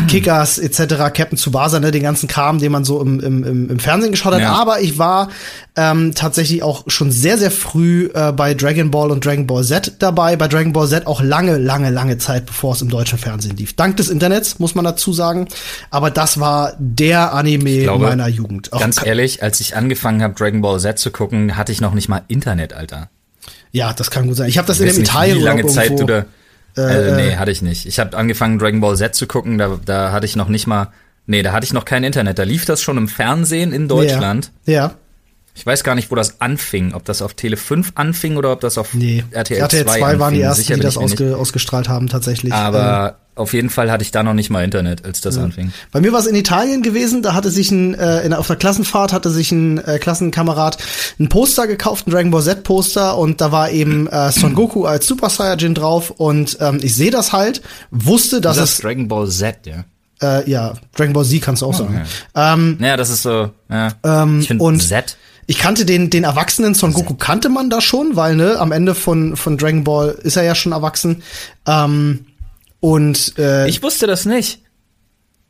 Kickers etc., Captain Tsubasa, ne, den ganzen Kram, den man so im, im, im, Fernsehen geschaut hat. Ja. Aber ich war ähm, tatsächlich auch schon sehr, sehr früh äh, bei Dragon Ball und Dragon Ball Z dabei. Bei Dragon Ball Z auch lange, lange, lange Zeit, bevor es im deutschen Fernsehen lief. Dank des Internets, muss man dazu sagen. Aber das war der Anime glaube, meiner Jugend. Auch, Ganz ehrlich, als ich angefangen habe, Dragon Ball Z zu gucken, hatte ich noch nicht mal Internet, Alter. ja, das kann gut sein. Ich habe das Ich in dem Italien wie lange Zeit du da. Äh, Also, nee, hatte ich nicht. Ich habe angefangen, Dragon Ball Z zu gucken, da, da hatte ich noch nicht mal. Nee, da hatte ich noch kein Internet. Da lief das schon im Fernsehen in Deutschland. Ja. ja. Ich weiß gar nicht, wo das anfing. Ob das auf Tele 5 anfing oder ob das auf Nee, RTL, RTL 2 anfing. waren die ersten, die das ausge ausgestrahlt haben, tatsächlich. Ähm, Aber auf jeden Fall hatte ich da noch nicht mal Internet, als das anfing. Bei mir war es in Italien gewesen, da hatte sich ein, äh, in, auf einer Klassenfahrt hatte sich ein äh, Klassenkamerad ein Poster gekauft, ein Dragon Ball Z Poster und da war eben äh, Son Goku als Super Saiyajin drauf und ähm, ich sehe das halt, wusste, dass Das es, Dragon Ball Z, ja. äh, ja, Dragon Ball Z kannst du auch sagen. Okay. Ähm, Ja, das ist so, ja. Ähm, ich finde und- Z. ich kannte den, den erwachsenen Son Goku kannte man da schon, weil ne, am Ende von, von Dragon Ball ist er ja schon erwachsen. Ähm, und äh, Ich wusste das nicht.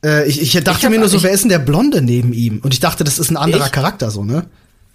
Äh, ich, ich dachte hab- mir nur so, ich- wer ist denn der Blonde neben ihm? Und ich dachte, das ist ein anderer Ich? Charakter, so, ne?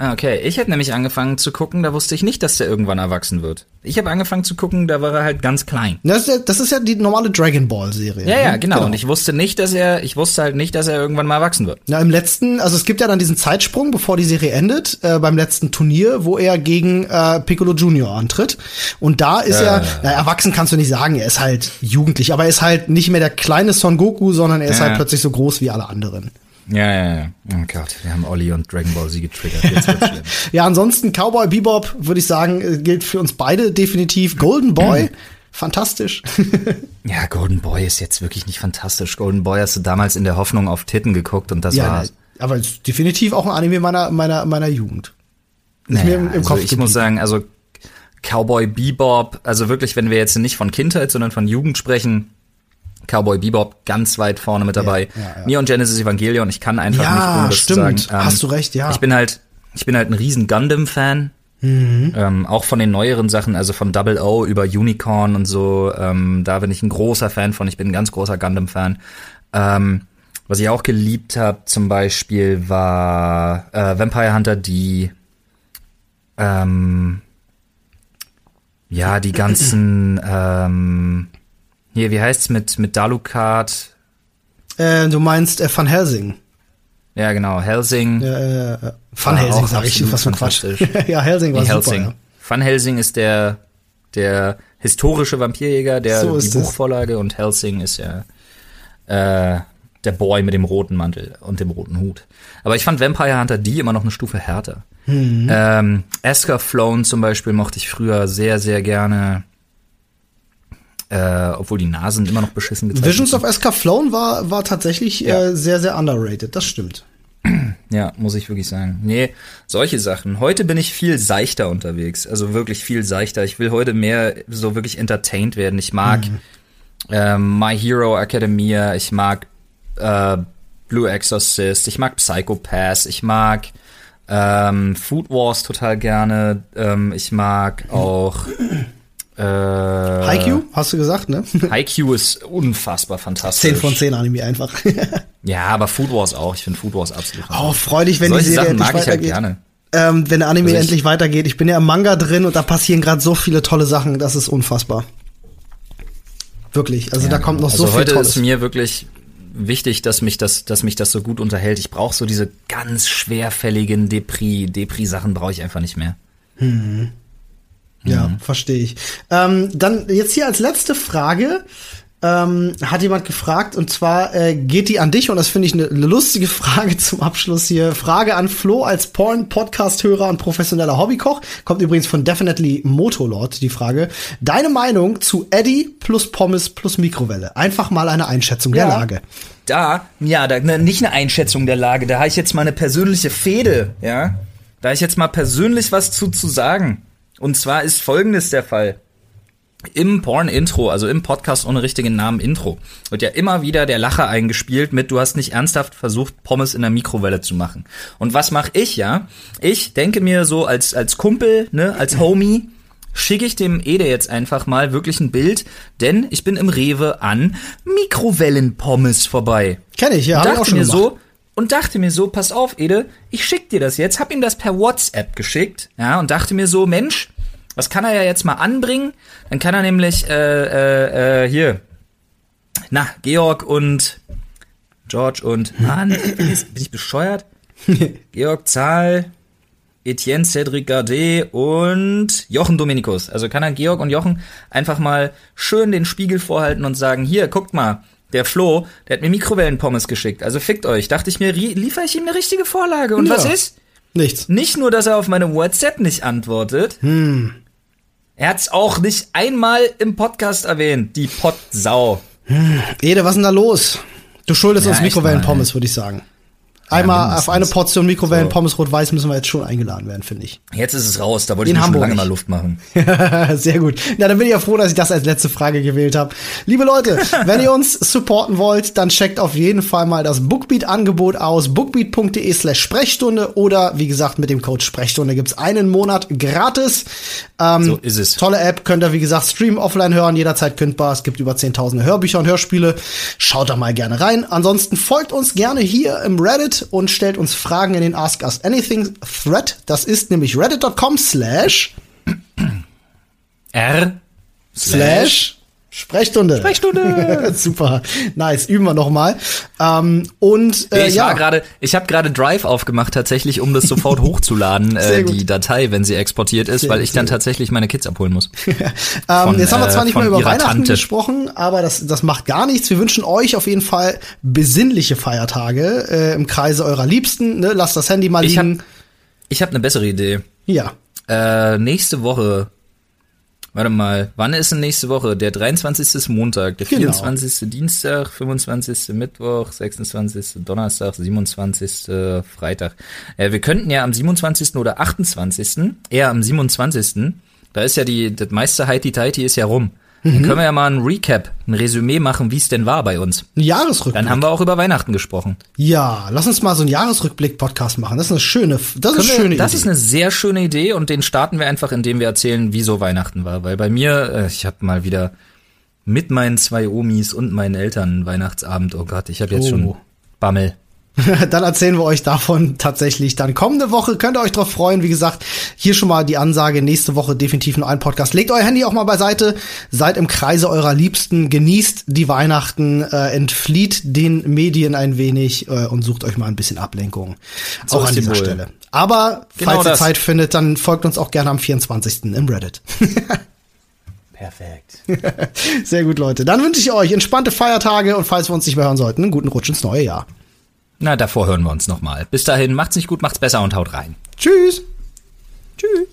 Ah, okay. Ich hätte nämlich angefangen zu gucken, da wusste ich nicht, dass der irgendwann erwachsen wird. Ich habe angefangen zu gucken, da war er halt ganz klein. Das ist ja, das ist ja die normale Dragon Ball Serie. Ja, ja, genau. genau. Und ich wusste nicht, dass er, ich wusste halt nicht, dass er irgendwann mal erwachsen wird. Na, im letzten, also es gibt ja dann diesen Zeitsprung, bevor die Serie endet, äh, beim letzten Turnier, wo er gegen äh, Piccolo Junior antritt. Und da ist äh. er, na, erwachsen kannst du nicht sagen, er ist halt jugendlich, aber er ist halt nicht mehr der kleine Son Goku, sondern er ist ja. halt plötzlich so groß wie alle anderen. Ja, ja, ja. Oh Gott, wir haben Olli und Dragon Ball Z getriggert. Jetzt wird's schlimm. ja, ansonsten Cowboy Bebop, würde ich sagen, äh, gilt für uns beide definitiv. Golden Boy, fantastisch. ja, Golden Boy ist jetzt wirklich nicht fantastisch. Golden Boy hast du damals in der Hoffnung auf Titten geguckt und das ja, war. Aber ist definitiv auch ein Anime meiner, meiner, meiner Jugend. Ist naja, mir im, im also Kopf ich geblieben. muss sagen, also Cowboy Bebop, also wirklich, wenn wir jetzt nicht von Kindheit, sondern von Jugend sprechen, Cowboy Bebop ganz weit vorne mit dabei. Ja, ja, ja. Mir und Genesis Evangelion, ich kann einfach ja, nicht ohne das stimmt. sagen. Ähm, Hast du recht, ja. Ich bin halt, ich bin halt ein riesen Gundam-Fan. Mhm. Ähm, auch von den neueren Sachen, also von Double O über Unicorn und so, ähm, da bin ich ein großer Fan von. Ich bin ein ganz großer Gundam-Fan. Ähm, was ich auch geliebt habe, zum Beispiel, war äh, Vampire Hunter D. Ähm, ja, die ganzen ähm, hier, wie heißt's mit, mit Dalukat? Äh, du meinst äh, Van Helsing. Ja, genau, Helsing. Ja, äh, Van Helsing sag ich, was für Quatsch. ja, Helsing war nee, super. Helsing. Ja. Van Helsing ist der, der historische Vampirjäger, der so die Buchvorlage und Helsing ist ja äh, der Boy mit dem roten Mantel und dem roten Hut. Aber ich fand Vampire Hunter D immer noch eine Stufe härter. Mhm. Ähm, Esker Flown zum Beispiel mochte ich früher sehr, sehr gerne. Äh, obwohl die Nasen immer noch beschissen gezeichnet Visions of SK Flown war, war tatsächlich ja. äh, sehr, sehr underrated, das stimmt. Ja, muss ich wirklich sagen. Nee, solche Sachen. Heute bin ich viel seichter unterwegs. Also wirklich viel seichter. Ich will heute mehr so wirklich entertained werden. Ich mag mhm. ähm, My Hero Academia. Ich mag äh, Blue Exorcist. Ich mag Psychopass. Ich mag ähm, Food Wars total gerne. Ähm, ich mag auch äh, Haikyuu, hast du gesagt, ne? Haikyuu ist unfassbar fantastisch. 10 von 10 Anime einfach. ja, aber Food Wars auch. Ich finde Food Wars absolut. Oh, freu dich, wenn Solche die Serie Sachen mag ich halt gerne. Ähm, wenn der Anime also endlich weitergeht. Ich bin ja im Manga drin und da passieren gerade so viele tolle Sachen. Das ist unfassbar. Wirklich. Also ja, da kommt noch also so viel heute Tolles. ist mir wirklich wichtig, dass mich das, dass mich das so gut unterhält. Ich brauche so diese ganz schwerfälligen Depri, Depri-Sachen brauche ich einfach nicht mehr. Hm. Ja, mhm. verstehe ich. Ähm, dann jetzt hier als letzte Frage. Ähm, hat jemand gefragt und zwar äh, geht die an dich und das finde ich eine ne lustige Frage zum Abschluss hier. Frage an Flo als Porn-Podcast-Hörer und professioneller Hobbykoch. Kommt übrigens von Definitely Motolord die Frage. Deine Meinung zu Eddie plus Pommes plus Mikrowelle. Einfach mal eine Einschätzung ja. der Lage. Da, ja, da, ne, nicht eine Einschätzung der Lage, da habe ich jetzt mal eine persönliche Fehde, ja. Da habe ich jetzt mal persönlich was zu, zu sagen. Und zwar ist folgendes der Fall. Im Porn-Intro, also im Podcast ohne richtigen Namen Intro, wird ja immer wieder der Lacher eingespielt mit, du hast nicht ernsthaft versucht, Pommes in der Mikrowelle zu machen. Und was mache ich ja? Ich denke mir so als, als Kumpel, ne, als Homie, schicke ich dem Ede jetzt einfach mal wirklich ein Bild, denn ich bin im Rewe an Mikrowellenpommes vorbei. Kenn ich, ja, hab ich auch schon mir gemacht. so, und dachte mir so, pass auf, Ede, ich schick dir das jetzt, hab ihm das per WhatsApp geschickt, ja, und dachte mir so, Mensch, was kann er ja jetzt mal anbringen? Dann kann er nämlich, äh, äh, äh, hier, na, Georg und George und, Mann, bin ich, bescheuert? Georg Zahl, Etienne Cedric Gardet und Jochen Dominikus. Also kann er Georg und Jochen einfach mal schön den Spiegel vorhalten und sagen, hier, guckt mal, der Flo, der hat mir Mikrowellenpommes geschickt. Also fickt euch. Dachte ich mir, liefere ich ihm eine richtige Vorlage. Und ja. was ist? Nichts. Nicht nur, dass er auf meine WhatsApp nicht antwortet. Hm. Er hat's auch nicht einmal im Podcast erwähnt, die Pottsau. Hm. Ede, was ist denn da los? Du schuldest ja, uns Mikrowellenpommes, würde ich sagen. Einmal ja, auf eine Portion Mikrowellen so. Pommes rot-weiß müssen wir jetzt schon eingeladen werden, finde ich. Jetzt ist es raus, da wollte In ich mir schon lange mal Luft machen. Sehr gut. Na, dann bin ich ja froh, dass ich das als letzte Frage gewählt habe. Liebe Leute, wenn ihr uns supporten wollt, dann checkt auf jeden Fall mal das Bookbeat-Angebot aus. bookbeat.de slash Sprechstunde oder wie gesagt mit dem Code Sprechstunde gibt's einen Monat gratis. Ähm, so ist es. Tolle App, könnt ihr wie gesagt streamen, offline hören, jederzeit kündbar. Es gibt über 10.000 Hörbücher und Hörspiele. Schaut da mal gerne rein. Ansonsten folgt uns gerne hier im Reddit Und stellt uns Fragen in den Ask Us Anything Thread. Das ist nämlich reddit.com slash R slash Sprechstunde. Sprechstunde. Super. Nice. Üben wir nochmal. Ähm, und äh, ich ja. war gerade, ich habe gerade Drive aufgemacht tatsächlich, um das sofort hochzuladen, äh, gut. die Datei, wenn sie exportiert ist, Sehr weil ich dann tatsächlich meine Kids abholen muss. ähm, von, jetzt haben wir zwar äh, nicht mehr von über Weihnachten Tante. gesprochen, aber das, das macht gar nichts. Wir wünschen euch auf jeden Fall besinnliche Feiertage äh, im Kreise eurer Liebsten. Ne? Lasst das Handy mal Ich liegen. habe ich hab eine bessere Idee. ja. Äh, nächste Woche. Warte mal, wann ist denn nächste Woche? Der 23. ist Montag, der Genau. 24. Dienstag, 25. Mittwoch, 26. Donnerstag, 27. Freitag. Äh, wir könnten ja am 27. oder 28. eher am 27. Da ist ja die, das meiste Heiti Teiti ist ja rum. Mhm. Dann können wir ja mal ein Recap, ein Resümee machen, wie es denn war bei uns. Ein Jahresrückblick. Dann haben wir auch über Weihnachten gesprochen. ja, lass uns mal so einen Jahresrückblick-Podcast machen. Das ist eine schöne, das ist eine wir, schöne das Idee. ist eine sehr schöne Idee und den starten wir einfach, indem wir erzählen, wieso Weihnachten war. Weil bei mir, äh, ich habe mal wieder mit meinen zwei Omis und meinen Eltern einen Weihnachtsabend. Oh Gott, ich habe jetzt Oh. schon Bammel. dann erzählen wir euch davon tatsächlich dann kommende Woche. Könnt ihr euch drauf freuen. Wie gesagt, hier schon mal die Ansage. Nächste Woche definitiv nur ein Podcast. Legt euer Handy auch mal beiseite. Seid im Kreise eurer Liebsten. Genießt die Weihnachten. Äh, entflieht den Medien ein wenig äh, und sucht euch mal ein bisschen Ablenkung. So auch an die dieser wohl. Stelle. Aber Genau falls ihr das. Zeit findet, dann folgt uns auch gerne am 24. im Reddit. Perfekt. Sehr gut, Leute. Dann wünsche ich euch entspannte Feiertage und falls wir uns nicht mehr hören sollten, einen guten Rutsch ins neue Jahr. Na, davor hören wir uns nochmal. Bis dahin, macht's nicht gut, macht's besser und haut rein. Tschüss. Tschüss.